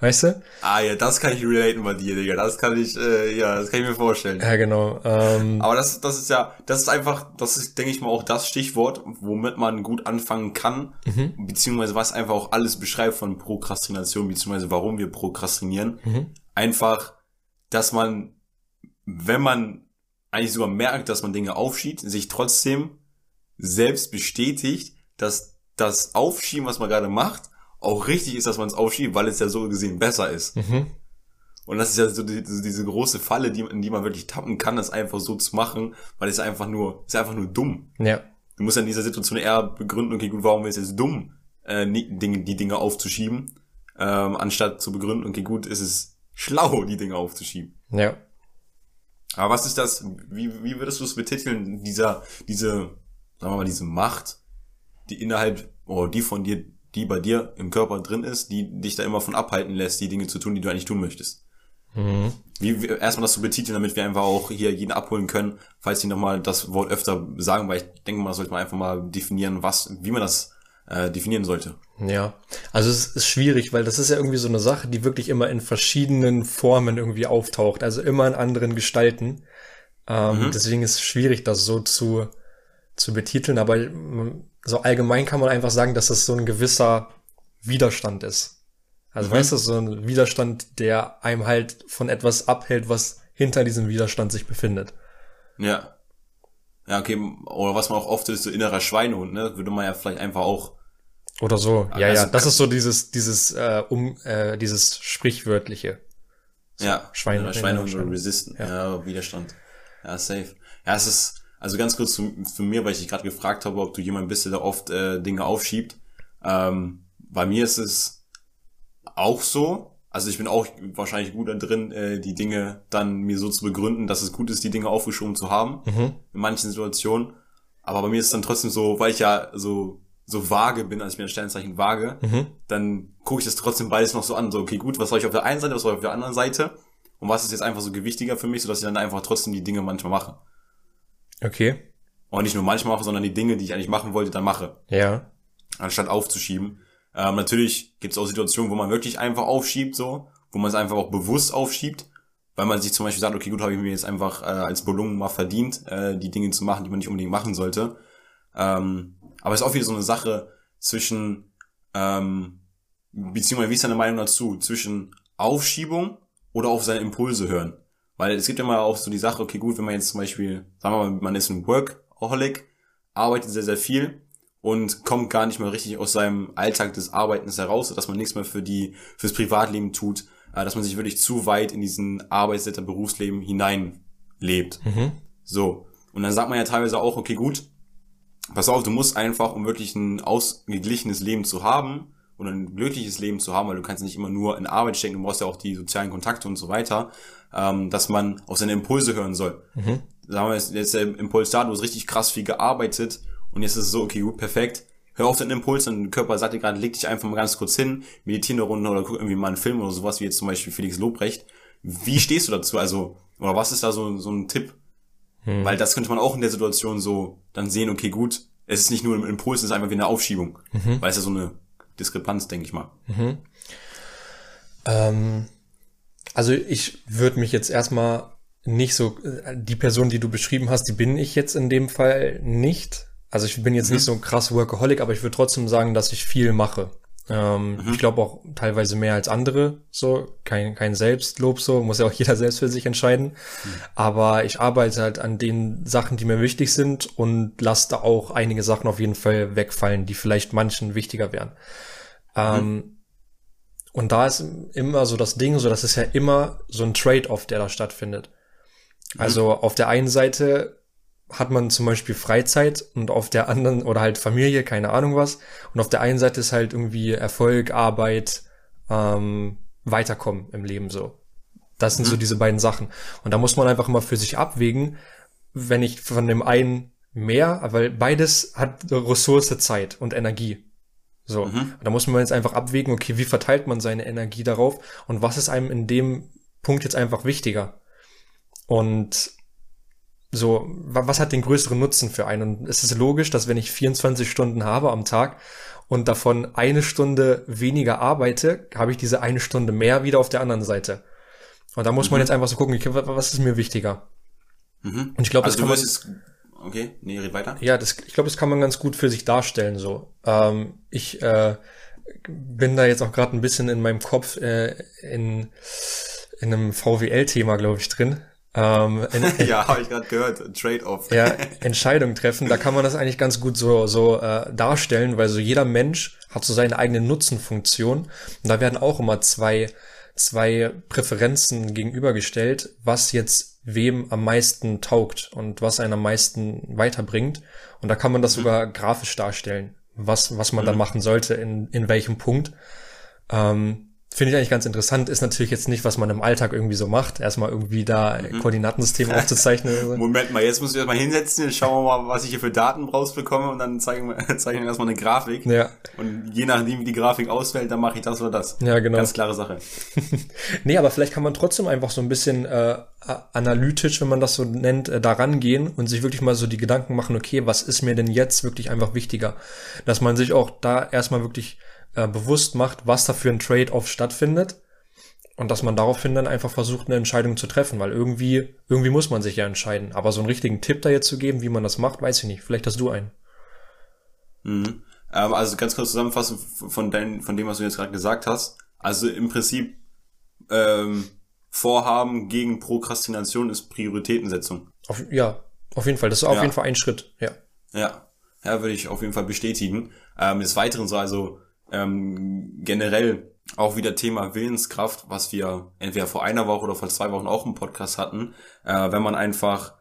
Weißt du? Ah ja, das kann ich relaten bei dir, Digga. Das kann ich, äh, ja, das kann ich mir vorstellen. Ja, genau. Ähm, Aber das, das ist ja, das ist einfach, das ist, denke ich mal, auch das Stichwort, womit man gut anfangen kann, mhm. beziehungsweise was einfach auch alles beschreibt von Prokrastination, beziehungsweise warum wir prokrastinieren. Mhm. Einfach, dass man, wenn man eigentlich sogar merkt, dass man Dinge aufschiebt, sich trotzdem selbst bestätigt, dass das Aufschieben, was man gerade macht, auch richtig ist, dass man es aufschiebt, weil es ja so gesehen besser ist. Mhm. Und das ist ja so die, diese große Falle, die, in die man wirklich tappen kann, das einfach so zu machen, weil es einfach nur, ist einfach nur dumm. Ja. Du musst ja in dieser Situation eher begründen, okay, gut, warum ist es dumm, äh, Dinge, die Dinge aufzuschieben, ähm, anstatt zu begründen, okay, gut, ist es schlau, die Dinge aufzuschieben. Ja. Aber was ist das, wie, wie würdest du es betiteln, dieser, diese, sagen wir mal, diese Macht, die innerhalb, oder die von dir die bei dir im Körper drin ist, die dich da immer von abhalten lässt, die Dinge zu tun, die du eigentlich tun möchtest. Mhm. Wie, wie erstmal das zu betiteln, damit wir einfach auch hier jeden abholen können, falls sie nochmal das Wort öfter sagen, weil ich denke mal, sollte man einfach mal definieren, was, wie man das äh, definieren sollte. Ja, also es ist schwierig, weil das ist ja irgendwie so eine Sache, die wirklich immer in verschiedenen Formen irgendwie auftaucht, also immer in anderen Gestalten. Ähm, mhm. Deswegen ist es schwierig, das so zu, zu betiteln, aber so allgemein kann man einfach sagen, dass das so ein gewisser Widerstand ist. Also mhm. weißt du, so ein Widerstand, der einem halt von etwas abhält, was hinter diesem Widerstand sich befindet. Ja. Ja, okay, oder was man auch oft ist, so innerer Schweinehund, ne? Würde man ja vielleicht einfach auch. Oder so, ja, also, ja. Das ist so dieses, dieses, äh, um, äh, dieses sprichwörtliche. So, ja, Schweine, Schweinehund oder Resisten, ja. ja, Widerstand. Ja, safe. Ja, es ist, also ganz kurz zu, für mir, weil ich dich gerade gefragt habe, ob du jemand bist, der da oft äh, Dinge aufschiebt. Ähm, bei mir ist es auch so. Also ich bin auch wahrscheinlich gut da drin, äh, die Dinge dann mir so zu begründen, dass es gut ist, die Dinge aufgeschoben zu haben. Mhm. In manchen Situationen. Aber bei mir ist es dann trotzdem so, weil ich ja so so vage bin, als ich mir ein Sternzeichen vage, mhm. dann gucke ich das trotzdem beides noch so an. So, okay, gut, was soll ich auf der einen Seite, was soll ich auf der anderen Seite? Und was ist jetzt einfach so gewichtiger für mich, sodass ich dann einfach trotzdem die Dinge manchmal mache. Okay. Und nicht nur manchmal mache, sondern die Dinge, die ich eigentlich machen wollte, dann mache. Ja. Anstatt aufzuschieben. Ähm, natürlich gibt es auch Situationen, wo man wirklich einfach aufschiebt, so, wo man es einfach auch bewusst aufschiebt, weil man sich zum Beispiel sagt, okay, gut, habe ich mir jetzt einfach äh, als Belohnung mal verdient, äh, die Dinge zu machen, die man nicht unbedingt machen sollte. Ähm, aber es ist auch wieder so eine Sache zwischen, ähm, beziehungsweise wie ist deine Meinung dazu, zwischen Aufschiebung oder auf seine Impulse hören? Weil es gibt ja mal auch so die Sache, okay, gut, wenn man jetzt zum Beispiel, sagen wir mal, man ist ein Workaholic, arbeitet sehr, sehr viel und kommt gar nicht mehr richtig aus seinem Alltag des Arbeitens heraus, dass man nichts mehr für die, fürs Privatleben tut, äh, dass man sich wirklich zu weit in diesen Arbeitsleiter Berufsleben hineinlebt. Mhm. So. Und dann sagt man ja teilweise auch, okay, gut, pass auf, du musst einfach, um wirklich ein ausgeglichenes Leben zu haben, und ein glückliches Leben zu haben, weil du kannst nicht immer nur in Arbeit stecken, du brauchst ja auch die sozialen Kontakte und so weiter, ähm, dass man auf seine Impulse hören soll. Mhm. Sagen wir jetzt, jetzt der Impuls da, du hast richtig krass viel gearbeitet und jetzt ist es so, okay, gut, perfekt. Hör auf deinen Impuls, dein Körper sagt dir gerade, leg dich einfach mal ganz kurz hin, meditiere eine Runde oder guck irgendwie mal einen Film oder sowas, wie jetzt zum Beispiel Felix Lobrecht. Wie stehst du dazu? Also, oder was ist da so, so ein Tipp? Hm. Weil das könnte man auch in der Situation so dann sehen, okay, gut, es ist nicht nur ein Impuls, es ist einfach wie eine Aufschiebung. Mhm. Weil es ja so eine Diskrepanz, denke ich mal. Mhm. Ähm, also ich würde mich jetzt erstmal nicht so, die Person, die du beschrieben hast, die bin ich jetzt in dem Fall nicht. Also ich bin jetzt mhm. nicht so ein krass Workaholic, aber ich würde trotzdem sagen, dass ich viel mache. Ähm, mhm. Ich glaube auch teilweise mehr als andere, so kein, kein Selbstlob, so muss ja auch jeder selbst für sich entscheiden. Mhm. Aber ich arbeite halt an den Sachen, die mir wichtig sind und lasse da auch einige Sachen auf jeden Fall wegfallen, die vielleicht manchen wichtiger wären. Ähm, mhm. und da ist immer so das Ding, so das ist ja immer so ein Trade-off, der da stattfindet. Mhm. Also auf der einen Seite hat man zum Beispiel Freizeit und auf der anderen oder halt Familie, keine Ahnung was. Und auf der einen Seite ist halt irgendwie Erfolg, Arbeit, ähm, Weiterkommen im Leben so. Das sind mhm. so diese beiden Sachen. Und da muss man einfach immer für sich abwägen, wenn ich von dem einen mehr, weil beides hat Ressource Zeit und Energie. So, mhm. da muss man jetzt einfach abwägen, okay, wie verteilt man seine Energie darauf und was ist einem in dem Punkt jetzt einfach wichtiger? Und so, was hat den größeren Nutzen für einen? Und es ist logisch, dass wenn ich 24 Stunden habe am Tag und davon eine Stunde weniger arbeite, habe ich diese eine Stunde mehr wieder auf der anderen Seite. Und da muss mhm. man jetzt einfach so gucken, was ist mir wichtiger? Mhm. Und ich glaube, also das kann man, okay, nee, red weiter. Ja, das, ich glaube, das kann man ganz gut für sich darstellen. So, ähm, ich äh, bin da jetzt auch gerade ein bisschen in meinem Kopf äh, in in einem VWL-Thema, glaube ich, drin. Ähm, in, ja, habe ich gerade gehört, Trade-off. ja, Entscheidung treffen, da kann man das eigentlich ganz gut so, so äh, darstellen, weil so jeder Mensch hat so seine eigene Nutzenfunktion. Und da werden auch immer zwei, zwei Präferenzen gegenübergestellt, was jetzt wem am meisten taugt und was einen am meisten weiterbringt. Und da kann man das mhm. sogar grafisch darstellen, was, was man mhm. da machen sollte, in, in welchem Punkt. Ähm, Finde ich eigentlich ganz interessant, ist natürlich jetzt nicht, was man im Alltag irgendwie so macht. Erstmal irgendwie da mhm. Koordinatensystem aufzuzeichnen. Moment mal, jetzt muss ich erstmal hinsetzen, jetzt schauen wir mal, was ich hier für Daten rausbekomme und dann zeigen wir, zeigen wir erstmal eine Grafik. Ja. Und je nachdem, wie die Grafik ausfällt, dann mache ich das oder das. Ja, genau. Ganz klare Sache. nee, aber vielleicht kann man trotzdem einfach so ein bisschen äh, analytisch, wenn man das so nennt, äh, da rangehen und sich wirklich mal so die Gedanken machen, okay, was ist mir denn jetzt wirklich einfach wichtiger? Dass man sich auch da erstmal wirklich äh, bewusst macht, was da für ein Trade-off stattfindet und dass man daraufhin dann einfach versucht, eine Entscheidung zu treffen, weil irgendwie, irgendwie muss man sich ja entscheiden. Aber so einen richtigen Tipp da jetzt zu geben, wie man das macht, weiß ich nicht. Vielleicht hast du einen. Mhm. Ähm, also ganz kurz zusammenfassen von, dein, von dem, was du jetzt gerade gesagt hast. Also im Prinzip ähm, Vorhaben gegen Prokrastination ist Prioritätensetzung. Auf, ja, auf jeden Fall. Das ist auf ja. jeden Fall ein Schritt, ja. Ja, ja, würde ich auf jeden Fall bestätigen. Ähm, des Weiteren so, also ähm, generell auch wieder Thema Willenskraft, was wir entweder vor einer Woche oder vor zwei Wochen auch im Podcast hatten, äh, wenn man einfach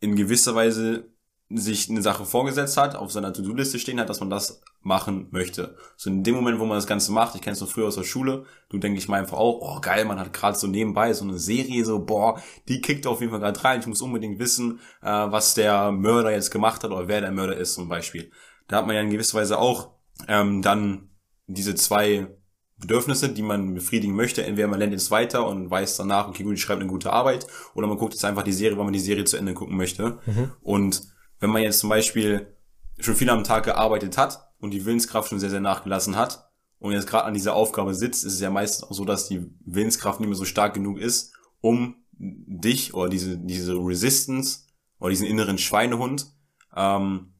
in gewisser Weise sich eine Sache vorgesetzt hat, auf seiner To-Do-Liste stehen hat, dass man das machen möchte. So in dem Moment, wo man das Ganze macht, ich kenne es noch früher aus der Schule, du denke ich mal einfach auch, oh geil, man hat gerade so nebenbei so eine Serie, so boah, die kickt auf jeden Fall gerade rein, ich muss unbedingt wissen, äh, was der Mörder jetzt gemacht hat oder wer der Mörder ist zum Beispiel. Da hat man ja in gewisser Weise auch ähm, dann diese zwei Bedürfnisse, die man befriedigen möchte. Entweder man lernt jetzt weiter und weiß danach, okay, gut, ich schreibe eine gute Arbeit, oder man guckt jetzt einfach die Serie, weil man die Serie zu Ende gucken möchte. Mhm. Und wenn man jetzt zum Beispiel schon viel am Tag gearbeitet hat und die Willenskraft schon sehr, sehr nachgelassen hat und jetzt gerade an dieser Aufgabe sitzt, ist es ja meistens auch so, dass die Willenskraft nicht mehr so stark genug ist, um dich oder diese, diese Resistance oder diesen inneren Schweinehund ähm,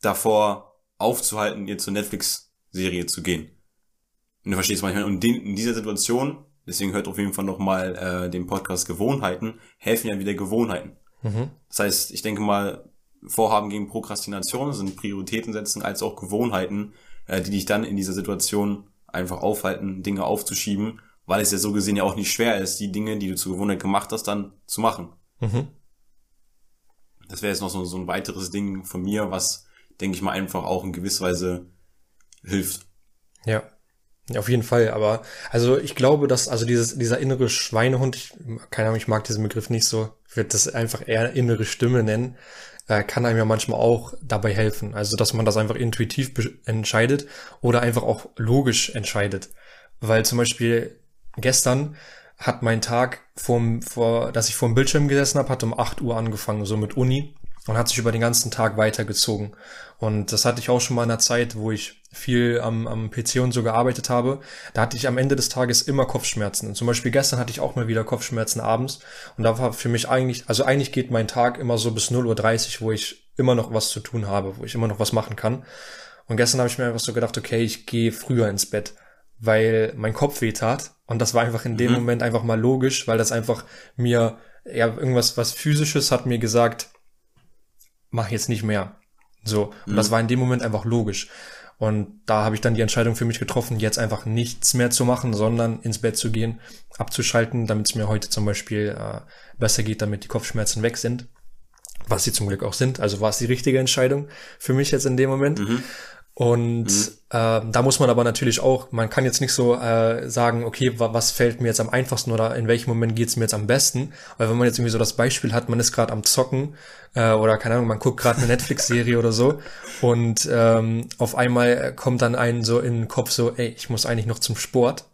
davor aufzuhalten, ihr zu Netflix Serie zu gehen. Und du verstehst manchmal, und in dieser Situation, deswegen hört auf jeden Fall nochmal äh, den Podcast Gewohnheiten, helfen ja wieder Gewohnheiten. Mhm. Das heißt, ich denke mal, Vorhaben gegen Prokrastination sind Prioritäten setzen als auch Gewohnheiten, äh, die dich dann in dieser Situation einfach aufhalten, Dinge aufzuschieben, weil es ja so gesehen ja auch nicht schwer ist, die Dinge, die du zur Gewohnheit gemacht hast, dann zu machen. Mhm. Das wäre jetzt noch so, so ein weiteres Ding von mir, was, denke ich mal, einfach auch in gewisser Weise hilft. Ja. Auf jeden Fall, aber also ich glaube, dass also dieses dieser innere Schweinehund, ich, keine Ahnung, ich mag diesen Begriff nicht so, ich würde das einfach eher innere Stimme nennen, äh, kann einem ja manchmal auch dabei helfen. Also dass man das einfach intuitiv entscheidet oder einfach auch logisch entscheidet, weil zum Beispiel gestern hat mein Tag vom vor, dass ich vor dem Bildschirm gesessen habe, hat um 8 Uhr angefangen, so mit Uni und hat sich über den ganzen Tag weitergezogen. Und das hatte ich auch schon mal in einer Zeit, wo ich viel am, am PC und so gearbeitet habe. Da hatte ich am Ende des Tages immer Kopfschmerzen. Und zum Beispiel gestern hatte ich auch mal wieder Kopfschmerzen abends. Und da war für mich eigentlich, also eigentlich geht mein Tag immer so bis 0.30 Uhr, wo ich immer noch was zu tun habe, wo ich immer noch was machen kann. Und gestern habe ich mir einfach so gedacht, okay, ich gehe früher ins Bett, weil mein Kopf weh tat. Und das war einfach in dem mhm. Moment einfach mal logisch, weil das einfach mir, ja, irgendwas, was physisches hat mir gesagt, mach jetzt nicht mehr. So. Und mhm. das war in dem Moment einfach logisch. Und da habe ich dann die Entscheidung für mich getroffen, jetzt einfach nichts mehr zu machen, sondern ins Bett zu gehen, abzuschalten, damit es mir heute zum Beispiel äh, besser geht, damit die Kopfschmerzen weg sind. Was sie zum Glück auch sind. Also war es die richtige Entscheidung für mich jetzt in dem Moment. Mhm. Und mhm. äh, da muss man aber natürlich auch, man kann jetzt nicht so äh, sagen, okay, was fällt mir jetzt am einfachsten oder in welchem Moment geht's mir jetzt am besten. Weil wenn man jetzt irgendwie so das Beispiel hat, man ist gerade am Zocken äh, oder keine Ahnung, man guckt gerade eine Netflix-Serie oder so und ähm, auf einmal kommt dann einen so in den Kopf so, ey, ich muss eigentlich noch zum Sport.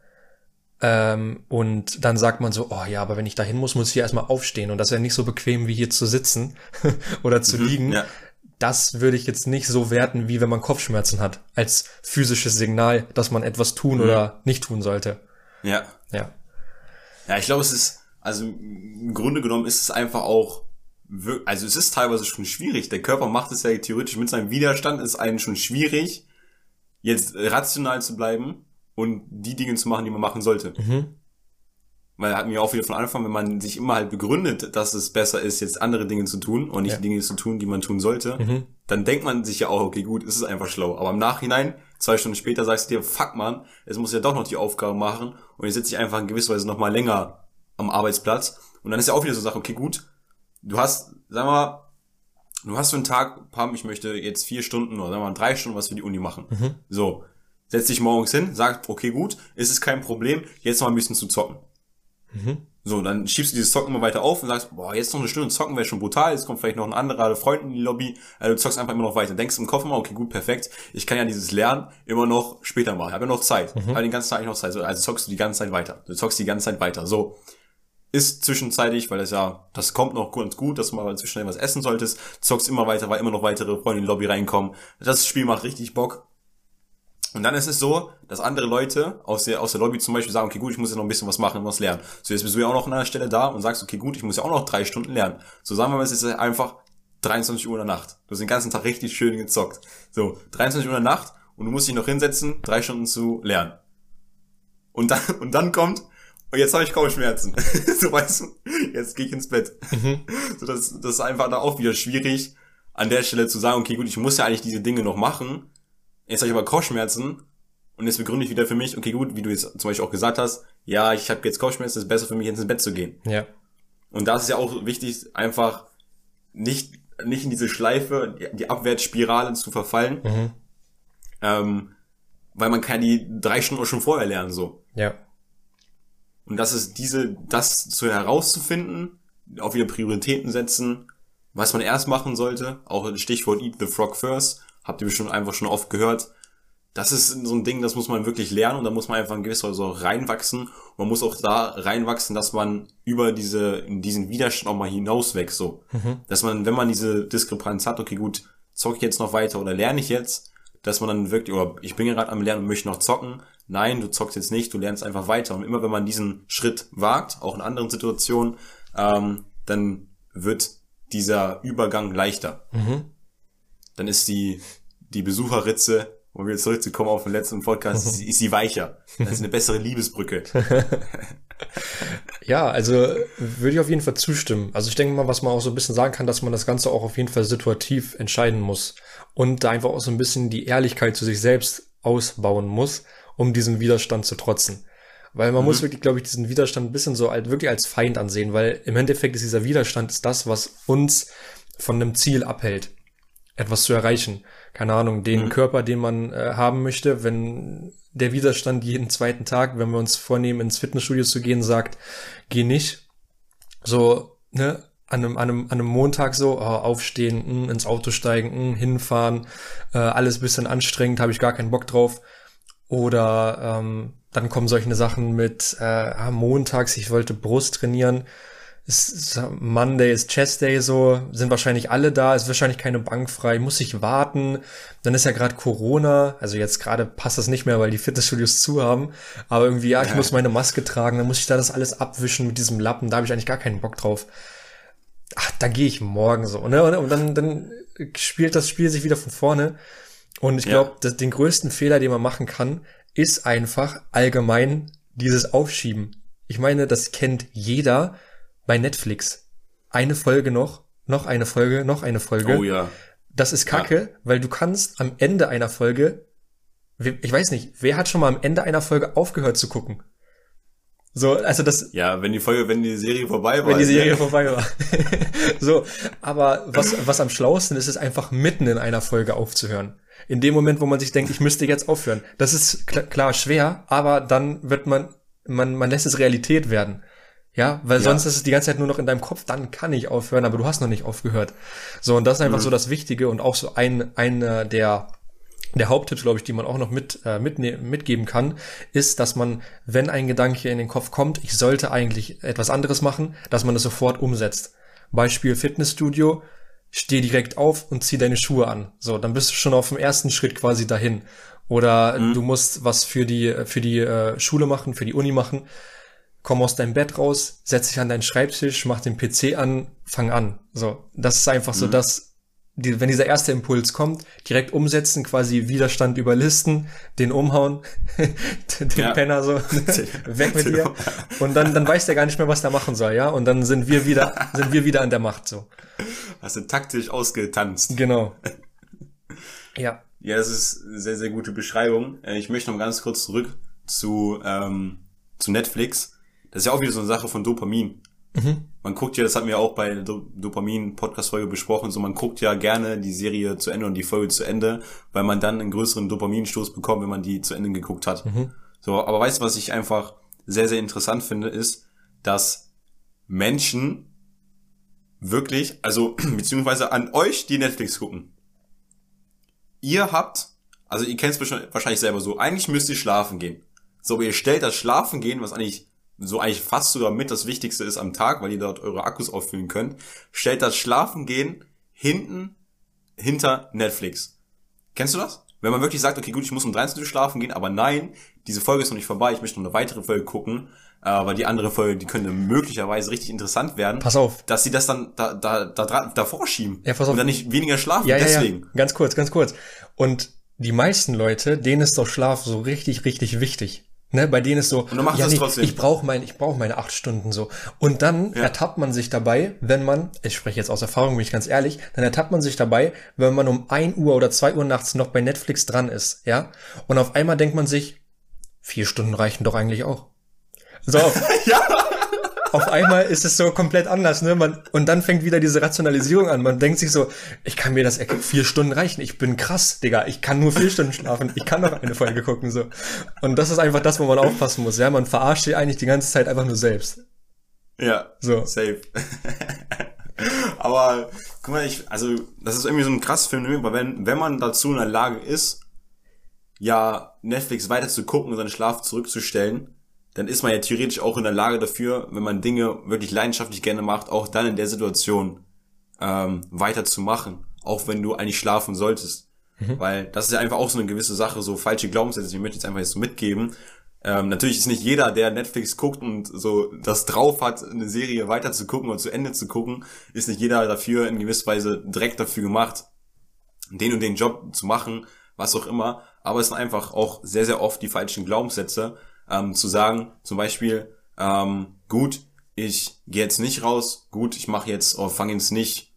Ähm, und dann sagt man so, oh ja, aber wenn ich dahin muss, muss ich erstmal aufstehen. Und das ist ja nicht so bequem wie hier zu sitzen oder zu mhm, liegen. Ja das würde ich jetzt nicht so werten, wie wenn man Kopfschmerzen hat, als physisches Signal, dass man etwas tun mhm. oder nicht tun sollte. Ja. Ja. Ja, ich glaube, es ist, also im Grunde genommen ist es einfach auch, also es ist teilweise schon schwierig. Der Körper macht es ja theoretisch mit seinem Widerstand, ist einen schon schwierig, jetzt rational zu bleiben und die Dinge zu machen, die man machen sollte. Mhm. Weil hatten wir auch wieder von Anfang, wenn man sich immer halt begründet, dass es besser ist, jetzt andere Dinge zu tun und nicht ja. Dinge zu tun, die man tun sollte, mhm. dann denkt man sich ja auch, okay, gut, es ist einfach schlau. Aber im Nachhinein, zwei Stunden später, sagst du dir, fuck man, es muss ja doch noch die Aufgabe machen und jetzt sitze ich einfach in gewisser Weise noch mal länger am Arbeitsplatz. Und dann ist ja auch wieder so Sache, okay, gut, du hast, sag mal, du hast für einen Tag, Pam, ich möchte jetzt vier Stunden oder sagen wir mal drei Stunden was für die Uni machen. Mhm. So, setz dich morgens hin, sag, okay, gut, ist es kein Problem, jetzt noch ein bisschen zu zocken. Mhm. So, dann schiebst du dieses Zocken immer weiter auf und sagst, boah, jetzt noch eine Stunde zocken wäre schon brutal, jetzt kommt vielleicht noch ein anderer Freund in die Lobby, also du zockst einfach immer noch weiter. Denkst im Kopf immer, okay, gut, perfekt, ich kann ja dieses Lernen immer noch später machen, ich habe ja noch Zeit, mhm. habe den ganzen Tag eigentlich noch Zeit, also zockst du die ganze Zeit weiter, du zockst die ganze Zeit weiter, so. Ist zwischenzeitlich, weil das ja, das kommt noch ganz gut, dass du mal zwischendurch was essen solltest, zockst immer weiter, weil immer noch weitere Freunde in die Lobby reinkommen. Das Spiel macht richtig Bock, und dann ist es so, dass andere Leute aus der, aus der Lobby zum Beispiel sagen, okay, gut, ich muss ja noch ein bisschen was machen, was lernen. So, jetzt bist du ja auch noch an einer Stelle da und sagst, okay, gut, ich muss ja auch noch drei Stunden lernen. So, sagen wir mal, es ist einfach 23 Uhr in der Nacht. Du hast den ganzen Tag richtig schön gezockt. So, 23 Uhr in der Nacht und du musst dich noch hinsetzen, drei Stunden zu lernen. Und dann, und dann kommt, und jetzt habe ich kaum Schmerzen. so weißt du, jetzt gehe ich ins Bett. Mhm. So, das, das ist einfach da auch wieder schwierig, an der Stelle zu sagen, okay, gut, ich muss ja eigentlich diese Dinge noch machen Jetzt habe ich aber Kopfschmerzen und jetzt begründe ich wieder für mich, okay, gut, wie du jetzt zum Beispiel auch gesagt hast, ja, ich habe jetzt Kopfschmerzen, es ist besser für mich, ins Bett zu gehen. Ja. Und da ist ja auch wichtig, einfach nicht, nicht in diese Schleife, die Abwärtsspirale zu verfallen. Mhm. Ähm, weil man kann die drei Stunden schon vorher lernen, so. Ja. Und das ist diese, das zu herauszufinden, auch wieder Prioritäten setzen, was man erst machen sollte, auch Stichwort Eat the Frog First, habt ihr bestimmt einfach schon oft gehört. Das ist so ein Ding, das muss man wirklich lernen und da muss man einfach in gewisser Weise auch reinwachsen. man muss auch da reinwachsen, dass man über diese, in diesen Widerstand auch mal hinauswächst, so. Mhm. Dass man, wenn man diese Diskrepanz hat, okay, gut, zocke ich jetzt noch weiter oder lerne ich jetzt, dass man dann wirklich, oder ich bin gerade am Lernen und möchte noch zocken. Nein, du zockst jetzt nicht, du lernst einfach weiter. Und immer wenn man diesen Schritt wagt, auch in anderen Situationen, ähm, dann wird dieser Übergang leichter. Mhm dann ist die, die Besucherritze, um wieder zurückzukommen auf den letzten Podcast, ist, ist sie weicher. Das ist eine bessere Liebesbrücke. ja, also würde ich auf jeden Fall zustimmen. Also ich denke mal, was man auch so ein bisschen sagen kann, dass man das Ganze auch auf jeden Fall situativ entscheiden muss und da einfach auch so ein bisschen die Ehrlichkeit zu sich selbst ausbauen muss, um diesen Widerstand zu trotzen. Weil man mhm. muss wirklich, glaube ich, diesen Widerstand ein bisschen so halt wirklich als Feind ansehen, weil im Endeffekt ist dieser Widerstand ist das, was uns von einem Ziel abhält etwas zu erreichen. Keine Ahnung, den mhm. Körper, den man äh, haben möchte, wenn der Widerstand jeden zweiten Tag, wenn wir uns vornehmen, ins Fitnessstudio zu gehen, sagt, geh nicht. So, ne, an einem, an einem, an einem Montag so, oh, aufstehen, mh, hm, ins Auto steigen, mh, hm, hinfahren, äh, alles bisschen anstrengend, habe ich gar keinen Bock drauf. Oder ähm, dann kommen solche Sachen mit äh, ah, montags, ich wollte Brust trainieren, ist Monday ist Chess Day so, sind wahrscheinlich alle da, ist wahrscheinlich keine Bank frei, muss ich warten. Dann ist ja gerade Corona, also jetzt gerade passt das nicht mehr, weil die Fitnessstudios zu haben, aber irgendwie, ja, ich ja. muss meine Maske tragen, dann muss ich da das alles abwischen mit diesem Lappen, da habe ich eigentlich gar keinen Bock drauf. Ach, da gehe ich morgen so, ne? Und dann, dann spielt das Spiel sich wieder von vorne. Und ich glaube, ja. den größten Fehler, den man machen kann, ist einfach allgemein dieses Aufschieben. Ich meine, das kennt jeder bei Netflix. Eine Folge noch, noch eine Folge, noch eine Folge. Oh ja. Das ist kacke, ja. weil du kannst am Ende einer Folge, ich weiß nicht, wer hat schon mal am Ende einer Folge aufgehört zu gucken? So, also das. Ja, wenn die Folge, wenn die Serie vorbei war. Wenn die Serie ne? vorbei war. so, aber was, was am schlauesten ist, ist einfach mitten in einer Folge aufzuhören. In dem Moment, wo man sich denkt, ich müsste jetzt aufhören. Das ist klar, klar schwer, aber dann wird man, man, man lässt es Realität werden. Ja, weil ja. sonst ist es die ganze Zeit nur noch in deinem Kopf, dann kann ich aufhören, aber du hast noch nicht aufgehört. So, und das ist einfach mhm. so das Wichtige und auch so ein, einer der, der Haupttipps, glaube ich, die man auch noch mit, äh, mitne mitgeben kann, ist, dass man, wenn ein Gedanke in den Kopf kommt, ich sollte eigentlich etwas anderes machen, dass man es sofort umsetzt. Beispiel Fitnessstudio, steh direkt auf und zieh deine Schuhe an. So, dann bist du schon auf dem ersten Schritt quasi dahin. Oder mhm. du musst was für die, für die äh, Schule machen, für die Uni machen komm aus deinem Bett raus, setz dich an deinen Schreibtisch, mach den PC an, fang an. So, das ist einfach mhm. so, dass die, wenn dieser erste Impuls kommt, direkt umsetzen, quasi Widerstand überlisten, den umhauen, den ja. Penner so weg mit dir und dann dann weiß der gar nicht mehr, was der machen soll, ja? Und dann sind wir wieder sind wir wieder an der Macht so. Hast du taktisch ausgetanzt. Genau. Ja. Ja, das ist eine sehr sehr gute Beschreibung. Äh, ich möchte noch ganz kurz zurück zu ähm, zu Netflix das ist ja auch wieder so eine Sache von Dopamin. Mhm. Man guckt ja, das hatten wir auch bei der Dopamin-Podcast-Folge besprochen, so man guckt ja gerne die Serie zu Ende und die Folge zu Ende, weil man dann einen größeren Dopaminstoß bekommt, wenn man die zu Ende geguckt hat. Mhm. So, aber weißt du, was ich einfach sehr, sehr interessant finde, ist, dass Menschen wirklich, also beziehungsweise an euch, die Netflix gucken, ihr habt, also ihr kennt es wahrscheinlich selber so, eigentlich müsst ihr schlafen gehen. So, aber ihr stellt das Schlafen gehen, was eigentlich so eigentlich fast sogar mit das Wichtigste ist am Tag, weil ihr dort eure Akkus auffüllen könnt, stellt das Schlafengehen hinten hinter Netflix. Kennst du das? Wenn man wirklich sagt, okay, gut, ich muss um 13 Uhr schlafen gehen, aber nein, diese Folge ist noch nicht vorbei, ich möchte noch eine weitere Folge gucken, äh, weil die andere Folge, die könnte möglicherweise richtig interessant werden. Pass auf. Dass sie das dann da, da, da, davor schieben. Ja, pass auf. Und dann nicht weniger schlafen, ja, ja, deswegen. Ja. Ganz kurz, ganz kurz. Und die meisten Leute, denen ist doch Schlaf so richtig, richtig wichtig. Ne, bei denen ist so, ja, nee, ich brauche mein, ich brauche meine acht Stunden so. Und dann ja. ertappt man sich dabei, wenn man, ich spreche jetzt aus Erfahrung, bin ich ganz ehrlich, dann ertappt man sich dabei, wenn man um ein Uhr oder zwei Uhr nachts noch bei Netflix dran ist, ja. Und auf einmal denkt man sich, vier Stunden reichen doch eigentlich auch. So. ja auf einmal ist es so komplett anders, ne? Man, und dann fängt wieder diese Rationalisierung an. Man denkt sich so, ich kann mir das vier Stunden reichen. Ich bin krass, Digga. Ich kann nur vier Stunden schlafen. Ich kann noch eine Folge gucken, so. Und das ist einfach das, wo man aufpassen muss, ja? Man verarscht sich eigentlich die ganze Zeit einfach nur selbst. Ja. So. Safe. Aber, guck mal, ich, also, das ist irgendwie so ein krasses Phänomen, weil wenn, wenn man dazu in der Lage ist, ja, Netflix weiter zu gucken und seinen Schlaf zurückzustellen, dann ist man ja theoretisch auch in der Lage dafür, wenn man Dinge wirklich leidenschaftlich gerne macht, auch dann in der Situation ähm, weiterzumachen, auch wenn du eigentlich schlafen solltest. Mhm. Weil das ist ja einfach auch so eine gewisse Sache, so falsche Glaubenssätze, ich möchte jetzt einfach jetzt so mitgeben. Ähm, natürlich ist nicht jeder, der Netflix guckt und so das drauf hat, eine Serie weiter zu gucken oder zu Ende zu gucken, ist nicht jeder dafür in gewisser Weise direkt dafür gemacht, den und den Job zu machen, was auch immer. Aber es sind einfach auch sehr, sehr oft die falschen Glaubenssätze, ähm, zu sagen, zum Beispiel, ähm, gut, ich gehe jetzt nicht raus, gut, ich mache jetzt oder fange jetzt nicht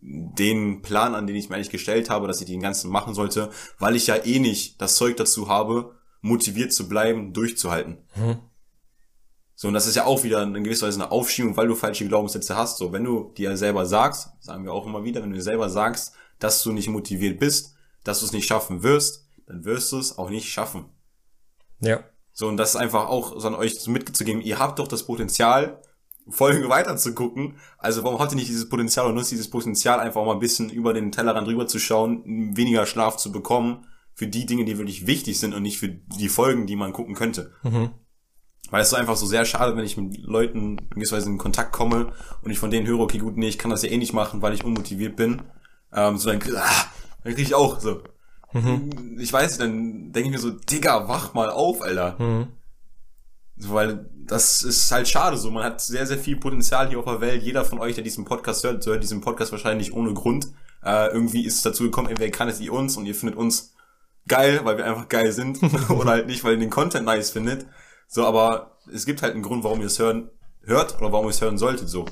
den Plan an, den ich mir eigentlich gestellt habe, dass ich den ganzen machen sollte, weil ich ja eh nicht das Zeug dazu habe, motiviert zu bleiben, durchzuhalten. Mhm. So, und das ist ja auch wieder in gewisser Weise eine Aufschiebung, weil du falsche Glaubenssätze hast. So, wenn du dir selber sagst, sagen wir auch immer wieder, wenn du dir selber sagst, dass du nicht motiviert bist, dass du es nicht schaffen wirst, dann wirst du es auch nicht schaffen. Ja. So, und das ist einfach auch so an euch mitzugeben, ihr habt doch das Potenzial, Folgen weiter zu gucken. Also warum habt ihr nicht dieses Potenzial und nutzt dieses Potenzial einfach mal ein bisschen über den Tellerrand rüber zu schauen, weniger Schlaf zu bekommen für die Dinge, die wirklich wichtig sind und nicht für die Folgen, die man gucken könnte. Mhm. Weil es ist einfach so sehr schade, wenn ich mit Leuten gewisserweise in Kontakt komme und ich von denen höre, okay, gut, nee, ich kann das ja eh nicht machen, weil ich unmotiviert bin. Ähm, so dann, ah, dann krieg ich auch so, Mhm. Ich weiß, dann denke ich mir so, Digga, wach mal auf, Alter. Mhm. Weil das ist halt schade so. Man hat sehr, sehr viel Potenzial hier auf der Welt. Jeder von euch, der diesen Podcast hört, hört diesen Podcast wahrscheinlich ohne Grund. Äh, irgendwie ist es dazu gekommen, entweder kann es ihr uns und ihr findet uns geil, weil wir einfach geil sind oder halt nicht, weil ihr den Content nice findet. So, aber es gibt halt einen Grund, warum ihr es hören hört oder warum ihr es hören solltet, so.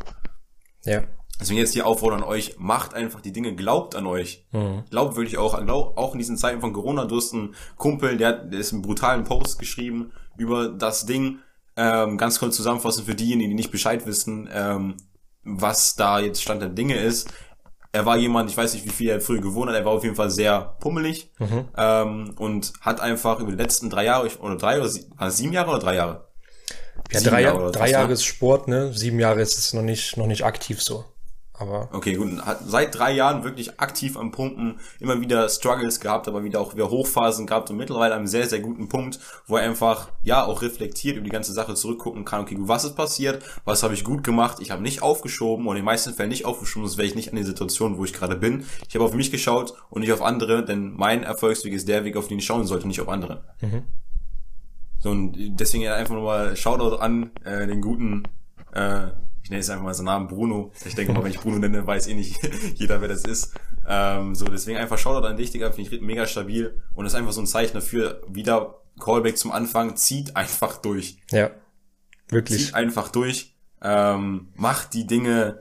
Ja. Deswegen jetzt die Aufforderung an euch, macht einfach die Dinge, glaubt an euch. Mhm. Glaubt wirklich auch glaub, auch in diesen Zeiten von Corona, du hast einen Kumpel, der, der ist einen brutalen Post geschrieben über das Ding, ähm, ganz kurz zusammenfassen für diejenigen, die nicht Bescheid wissen, ähm, was da jetzt Stand der Dinge ist. Er war jemand, ich weiß nicht, wie viel er früher gewohnt hat, er war auf jeden Fall sehr pummelig mhm. ähm, und hat einfach über die letzten drei Jahre, oder drei oder sie, sieben Jahre oder drei Jahre? Ja, drei, Jahre, drei Jahre ist Sport, ne? Sieben Jahre ist es noch nicht, noch nicht aktiv so. Aber okay, gut. Hat seit drei Jahren wirklich aktiv am Pumpen, immer wieder Struggles gehabt, aber wieder auch wieder Hochphasen gehabt und mittlerweile einem sehr, sehr guten Punkt, wo er einfach, ja, auch reflektiert über die ganze Sache zurückgucken kann, okay, was ist passiert, was habe ich gut gemacht, ich habe nicht aufgeschoben und in den meisten Fällen nicht aufgeschoben, sonst wäre ich nicht an der Situation, wo ich gerade bin. Ich habe auf mich geschaut und nicht auf andere, denn mein Erfolgsweg ist der Weg, auf den ich schauen sollte, nicht auf andere. Mhm. So, und deswegen einfach nochmal Shoutout an äh, den guten äh, ich nenne jetzt einfach mal so Namen Bruno. Ich denke mal, wenn ich Bruno nenne, weiß eh nicht jeder, wer das ist. Ähm, so, deswegen einfach Shoutout an dich, Digga, finde ich mega stabil. Und das ist einfach so ein Zeichen dafür, wieder Callback zum Anfang, zieht einfach durch. Ja, wirklich. Zieht einfach durch. Ähm, macht die Dinge,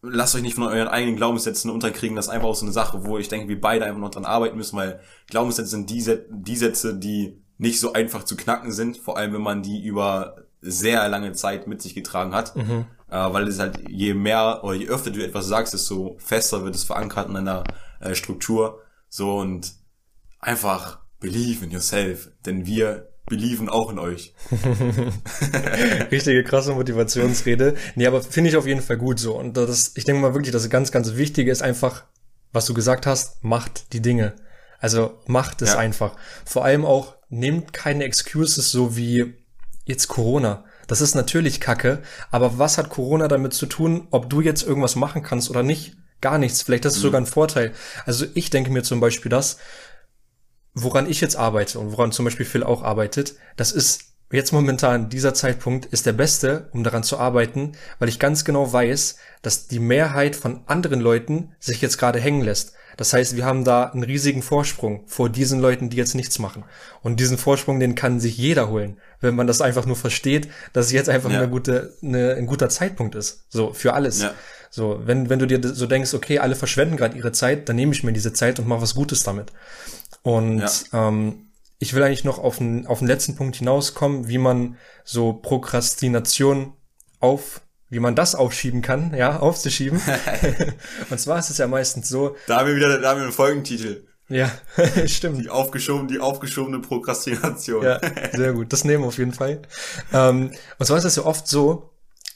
lasst euch nicht von euren eigenen Glaubenssätzen unterkriegen. Das ist einfach auch so eine Sache, wo ich denke, wir beide einfach noch dran arbeiten müssen, weil Glaubenssätze sind die, die Sätze, die nicht so einfach zu knacken sind, vor allem wenn man die über sehr lange Zeit mit sich getragen hat. Mhm äh, weil es halt je mehr oder je öfter du etwas sagst, desto fester wird es verankert in einer äh, Struktur. So und einfach believe in yourself, denn wir belieben auch in euch. Richtige krasse Motivationsrede. Nee, aber finde ich auf jeden Fall gut so. Und das, ich denke mal wirklich, das ganz, ganz Wichtige ist einfach, was du gesagt hast, macht die Dinge. Also macht es ja. einfach. Vor allem auch, nehmt keine Excuses so wie jetzt Corona. Das ist natürlich Kacke, aber was hat Corona damit zu tun, ob du jetzt irgendwas machen kannst oder nicht? Gar nichts. Vielleicht ist es mhm. sogar ein Vorteil. Also ich denke mir zum Beispiel das, woran ich jetzt arbeite und woran zum Beispiel Phil auch arbeitet, das ist jetzt momentan, dieser Zeitpunkt ist der beste, um daran zu arbeiten, weil ich ganz genau weiß, dass die Mehrheit von anderen Leuten sich jetzt gerade hängen lässt. Das heißt, wir haben da einen riesigen Vorsprung vor diesen Leuten, die jetzt nichts machen. Und diesen Vorsprung, den kann sich jeder holen, wenn man das einfach nur versteht, dass es jetzt einfach ja. eine gute, eine, ein guter Zeitpunkt ist. So, für alles. Ja. So, wenn, wenn du dir so denkst, okay, alle verschwenden gerade ihre Zeit, dann nehme ich mir diese Zeit und mache was Gutes damit. Und ja. ähm, ich will eigentlich noch auf den, auf den letzten Punkt hinauskommen, wie man so Prokrastination auf wie man das aufschieben kann, ja, aufzuschieben. und zwar ist es ja meistens so. Da haben wir wieder, da haben wir einen Folgentitel. Ja, stimmt. Die aufgeschoben, die aufgeschobene Prokrastination. ja, sehr gut. Das nehmen wir auf jeden Fall. Ähm, und zwar ist es ja oft so,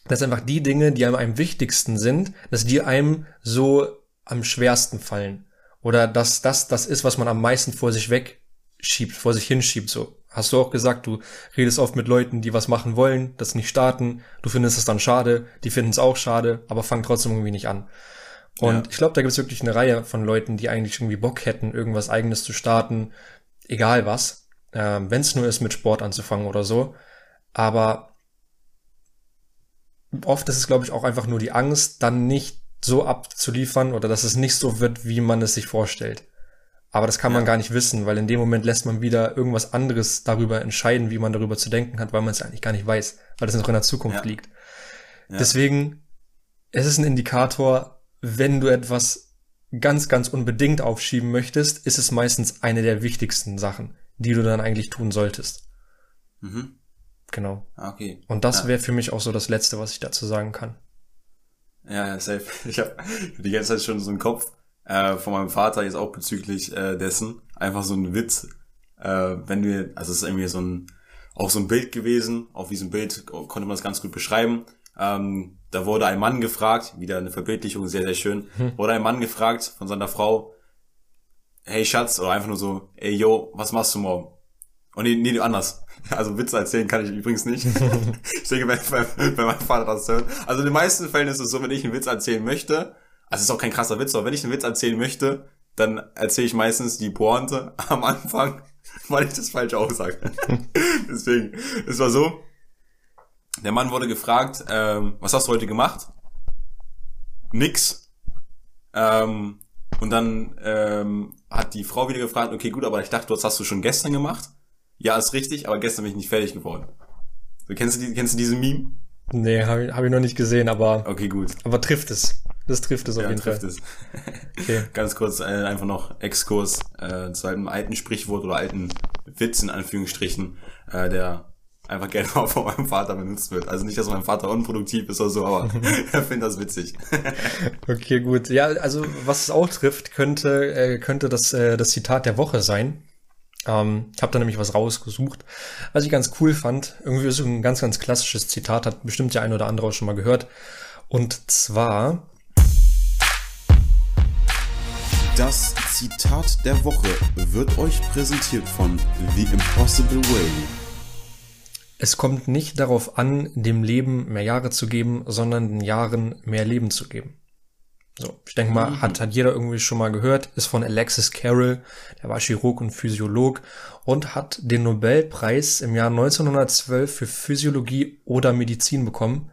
dass einfach die Dinge, die einem am wichtigsten sind, dass die einem so am schwersten fallen. Oder dass das das ist, was man am meisten vor sich wegschiebt, vor sich hinschiebt, so hast du auch gesagt, du redest oft mit Leuten, die was machen wollen, das nicht starten, du findest es dann schade, die finden es auch schade, aber fangen trotzdem irgendwie nicht an. Und ja. ich glaube, da gibt es wirklich eine Reihe von Leuten, die eigentlich irgendwie Bock hätten, irgendwas eigenes zu starten, egal was, äh, wenn es nur ist, mit Sport anzufangen oder so. Aber oft ist es, glaube ich, auch einfach nur die Angst, dann nicht so abzuliefern oder dass es nicht so wird, wie man es sich vorstellt. Aber das kann man gar nicht wissen, weil in dem Moment lässt man wieder irgendwas anderes darüber entscheiden, wie man darüber zu denken hat, weil man es eigentlich gar nicht weiß, weil es noch in der Zukunft ja. liegt. Ja. Deswegen, es ist ein Indikator, wenn du etwas ganz, ganz unbedingt aufschieben möchtest, ist es meistens eine der wichtigsten Sachen, die du dann eigentlich tun solltest. Mhm. Genau. Ah, okay. Und das ja. wäre für mich auch so das Letzte, was ich dazu sagen kann. Ja, ja, safe. Ich habe die ganze Zeit schon so einen Kopf, äh, von meinem Vater jetzt auch bezüglich äh, dessen. Einfach so ein Witz. Äh, wenn wir, also es ist irgendwie so ein, auch so ein Bild gewesen. Auf diesem Bild konnte man das ganz gut beschreiben. Ähm, da wurde ein Mann gefragt, wieder eine Verbildlichung, sehr, sehr schön, hm. wurde ein Mann gefragt von seiner Frau, hey Schatz, oder einfach nur so, ey yo, was machst du morgen? Und nee, nee, anders. Also Witze erzählen kann ich übrigens nicht. ich denke, wenn, wenn, wenn mein Vater das hört. Also in den meisten Fällen ist es so, wenn ich einen Witz erzählen möchte, also ist auch kein krasser Witz, aber wenn ich einen Witz erzählen möchte, dann erzähle ich meistens die Pointe am Anfang, weil ich das falsch aussage. Deswegen, es war so, der Mann wurde gefragt, ähm, was hast du heute gemacht? Nix. Ähm, Und dann ähm, hat die Frau wieder gefragt, okay, gut, aber ich dachte, das hast du schon gestern gemacht. Ja, ist richtig, aber gestern bin ich nicht fertig geworden. So, kennst, du die, kennst du diese Meme? Nee, habe ich, hab ich noch nicht gesehen, aber, Okay, gut. aber trifft es. Das trifft es auf Ja, jeden trifft Fall. es. Okay. Ganz kurz äh, einfach noch Exkurs äh, zu einem alten Sprichwort oder alten Witz in Anführungsstrichen, äh, der einfach gerne mal von meinem Vater benutzt wird. Also nicht, dass mein Vater unproduktiv ist oder so, aber er findet das witzig. Okay, gut. Ja, also was es auch trifft, könnte, äh, könnte das, äh, das Zitat der Woche sein. Ähm, ich habe da nämlich was rausgesucht, was ich ganz cool fand. Irgendwie ist es ein ganz, ganz klassisches Zitat, hat bestimmt der ein oder andere auch schon mal gehört. Und zwar, Das Zitat der Woche wird euch präsentiert von The Impossible Way. es kommt nicht darauf an, dem Leben mehr Jahre zu geben, sondern den Jahren mehr Leben zu geben. So, ich denke mal, hat, hat jeder irgendwie schon mal gehört, ist von Alexis Carroll, der war Chirurg und Physiolog und hat den Nobelpreis im Jahr 1912 für Physiologie oder Medizin bekommen.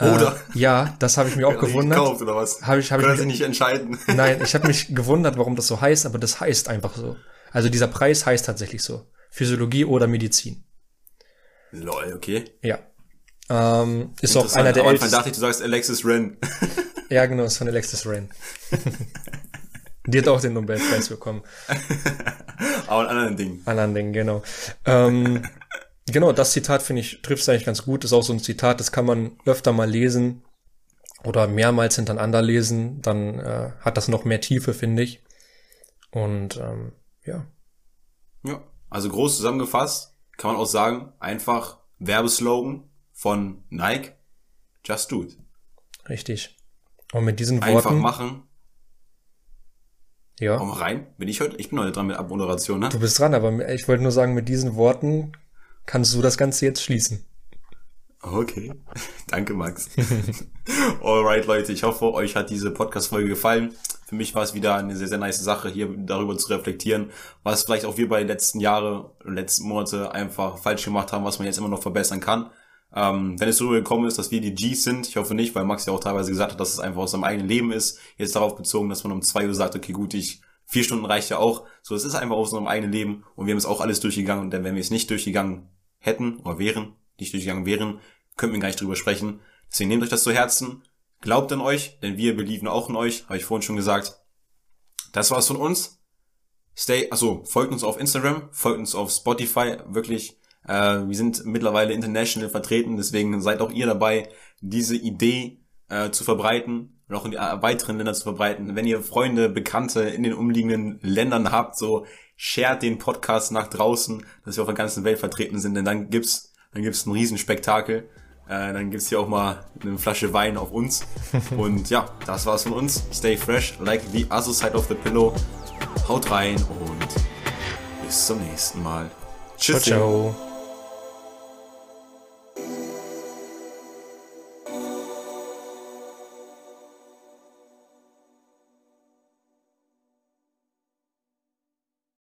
Oder? Äh, ja, das habe ich mir auch gewundert. Gekauft, oder was? Habe ich, habe Können ich Sie mich, nicht entscheiden. nein, ich habe mich gewundert, warum das so heißt, aber das heißt einfach so. Also dieser Preis heißt tatsächlich so. Physiologie oder Medizin. Lol, okay. Ja. Ähm, ist auch einer der Am Anfang dachte ich, du sagst Alexis Wren. Ja, genau, ist von Alexis Rain. Die hat auch den Nobelpreis bekommen. aber an anderen Dingen. Anderen Dingen, genau. Ähm, genau, das Zitat finde ich, trifft es eigentlich ganz gut. Ist auch so ein Zitat, das kann man öfter mal lesen oder mehrmals hintereinander lesen. Dann äh, hat das noch mehr Tiefe, finde ich. Und ähm, ja, Ja. Also groß zusammengefasst kann man auch sagen, einfach Werbeslogan von Nike. Just do it. richtig. Und mit diesen Einfach Worten, machen. ja, Komm rein. Bin ich heute? Ich bin heute dran mit Abmoderation, ne? du bist dran, aber ich wollte nur sagen, mit diesen Worten kannst du das Ganze jetzt schließen. Okay. Danke, Max. Alright, Leute. Ich hoffe, euch hat diese Podcast-Folge gefallen. Für mich war es wieder eine sehr, sehr nice Sache, hier darüber zu reflektieren, was vielleicht auch wir bei den letzten Jahre, letzten Monate einfach falsch gemacht haben, was man jetzt immer noch verbessern kann. Ähm, wenn es so gekommen ist, dass wir die Gs sind, ich hoffe nicht, weil Max ja auch teilweise gesagt hat, dass es einfach aus seinem eigenen Leben ist, jetzt darauf bezogen, dass man um zwei Uhr sagt, okay, gut, ich, vier Stunden reicht ja auch. So, es ist einfach aus unserem eigenen Leben und wir haben es auch alles durchgegangen dann, wenn wir es nicht durchgegangen hätten oder wären, nicht durchgegangen wären, könnten wir gar nicht drüber sprechen. Deswegen nehmt euch das zu Herzen, glaubt an euch, denn wir belieben auch in euch, habe ich vorhin schon gesagt. Das war's von uns. Stay, also folgt uns auf Instagram, folgt uns auf Spotify, wirklich. Äh, wir sind mittlerweile international vertreten, deswegen seid auch ihr dabei, diese Idee äh, zu verbreiten und auch in die äh, weiteren Länder zu verbreiten. Wenn ihr Freunde, Bekannte in den umliegenden Ländern habt, so shared den Podcast nach draußen, dass wir auf der ganzen Welt vertreten sind, denn dann gibt's, dann gibt's ein Riesenspektakel. Äh, dann gibt's hier auch mal eine Flasche Wein auf uns. Und ja, das war's von uns. Stay fresh, like the other side of the pillow. Haut rein und bis zum nächsten Mal. Ciao, Tschüss. ciao.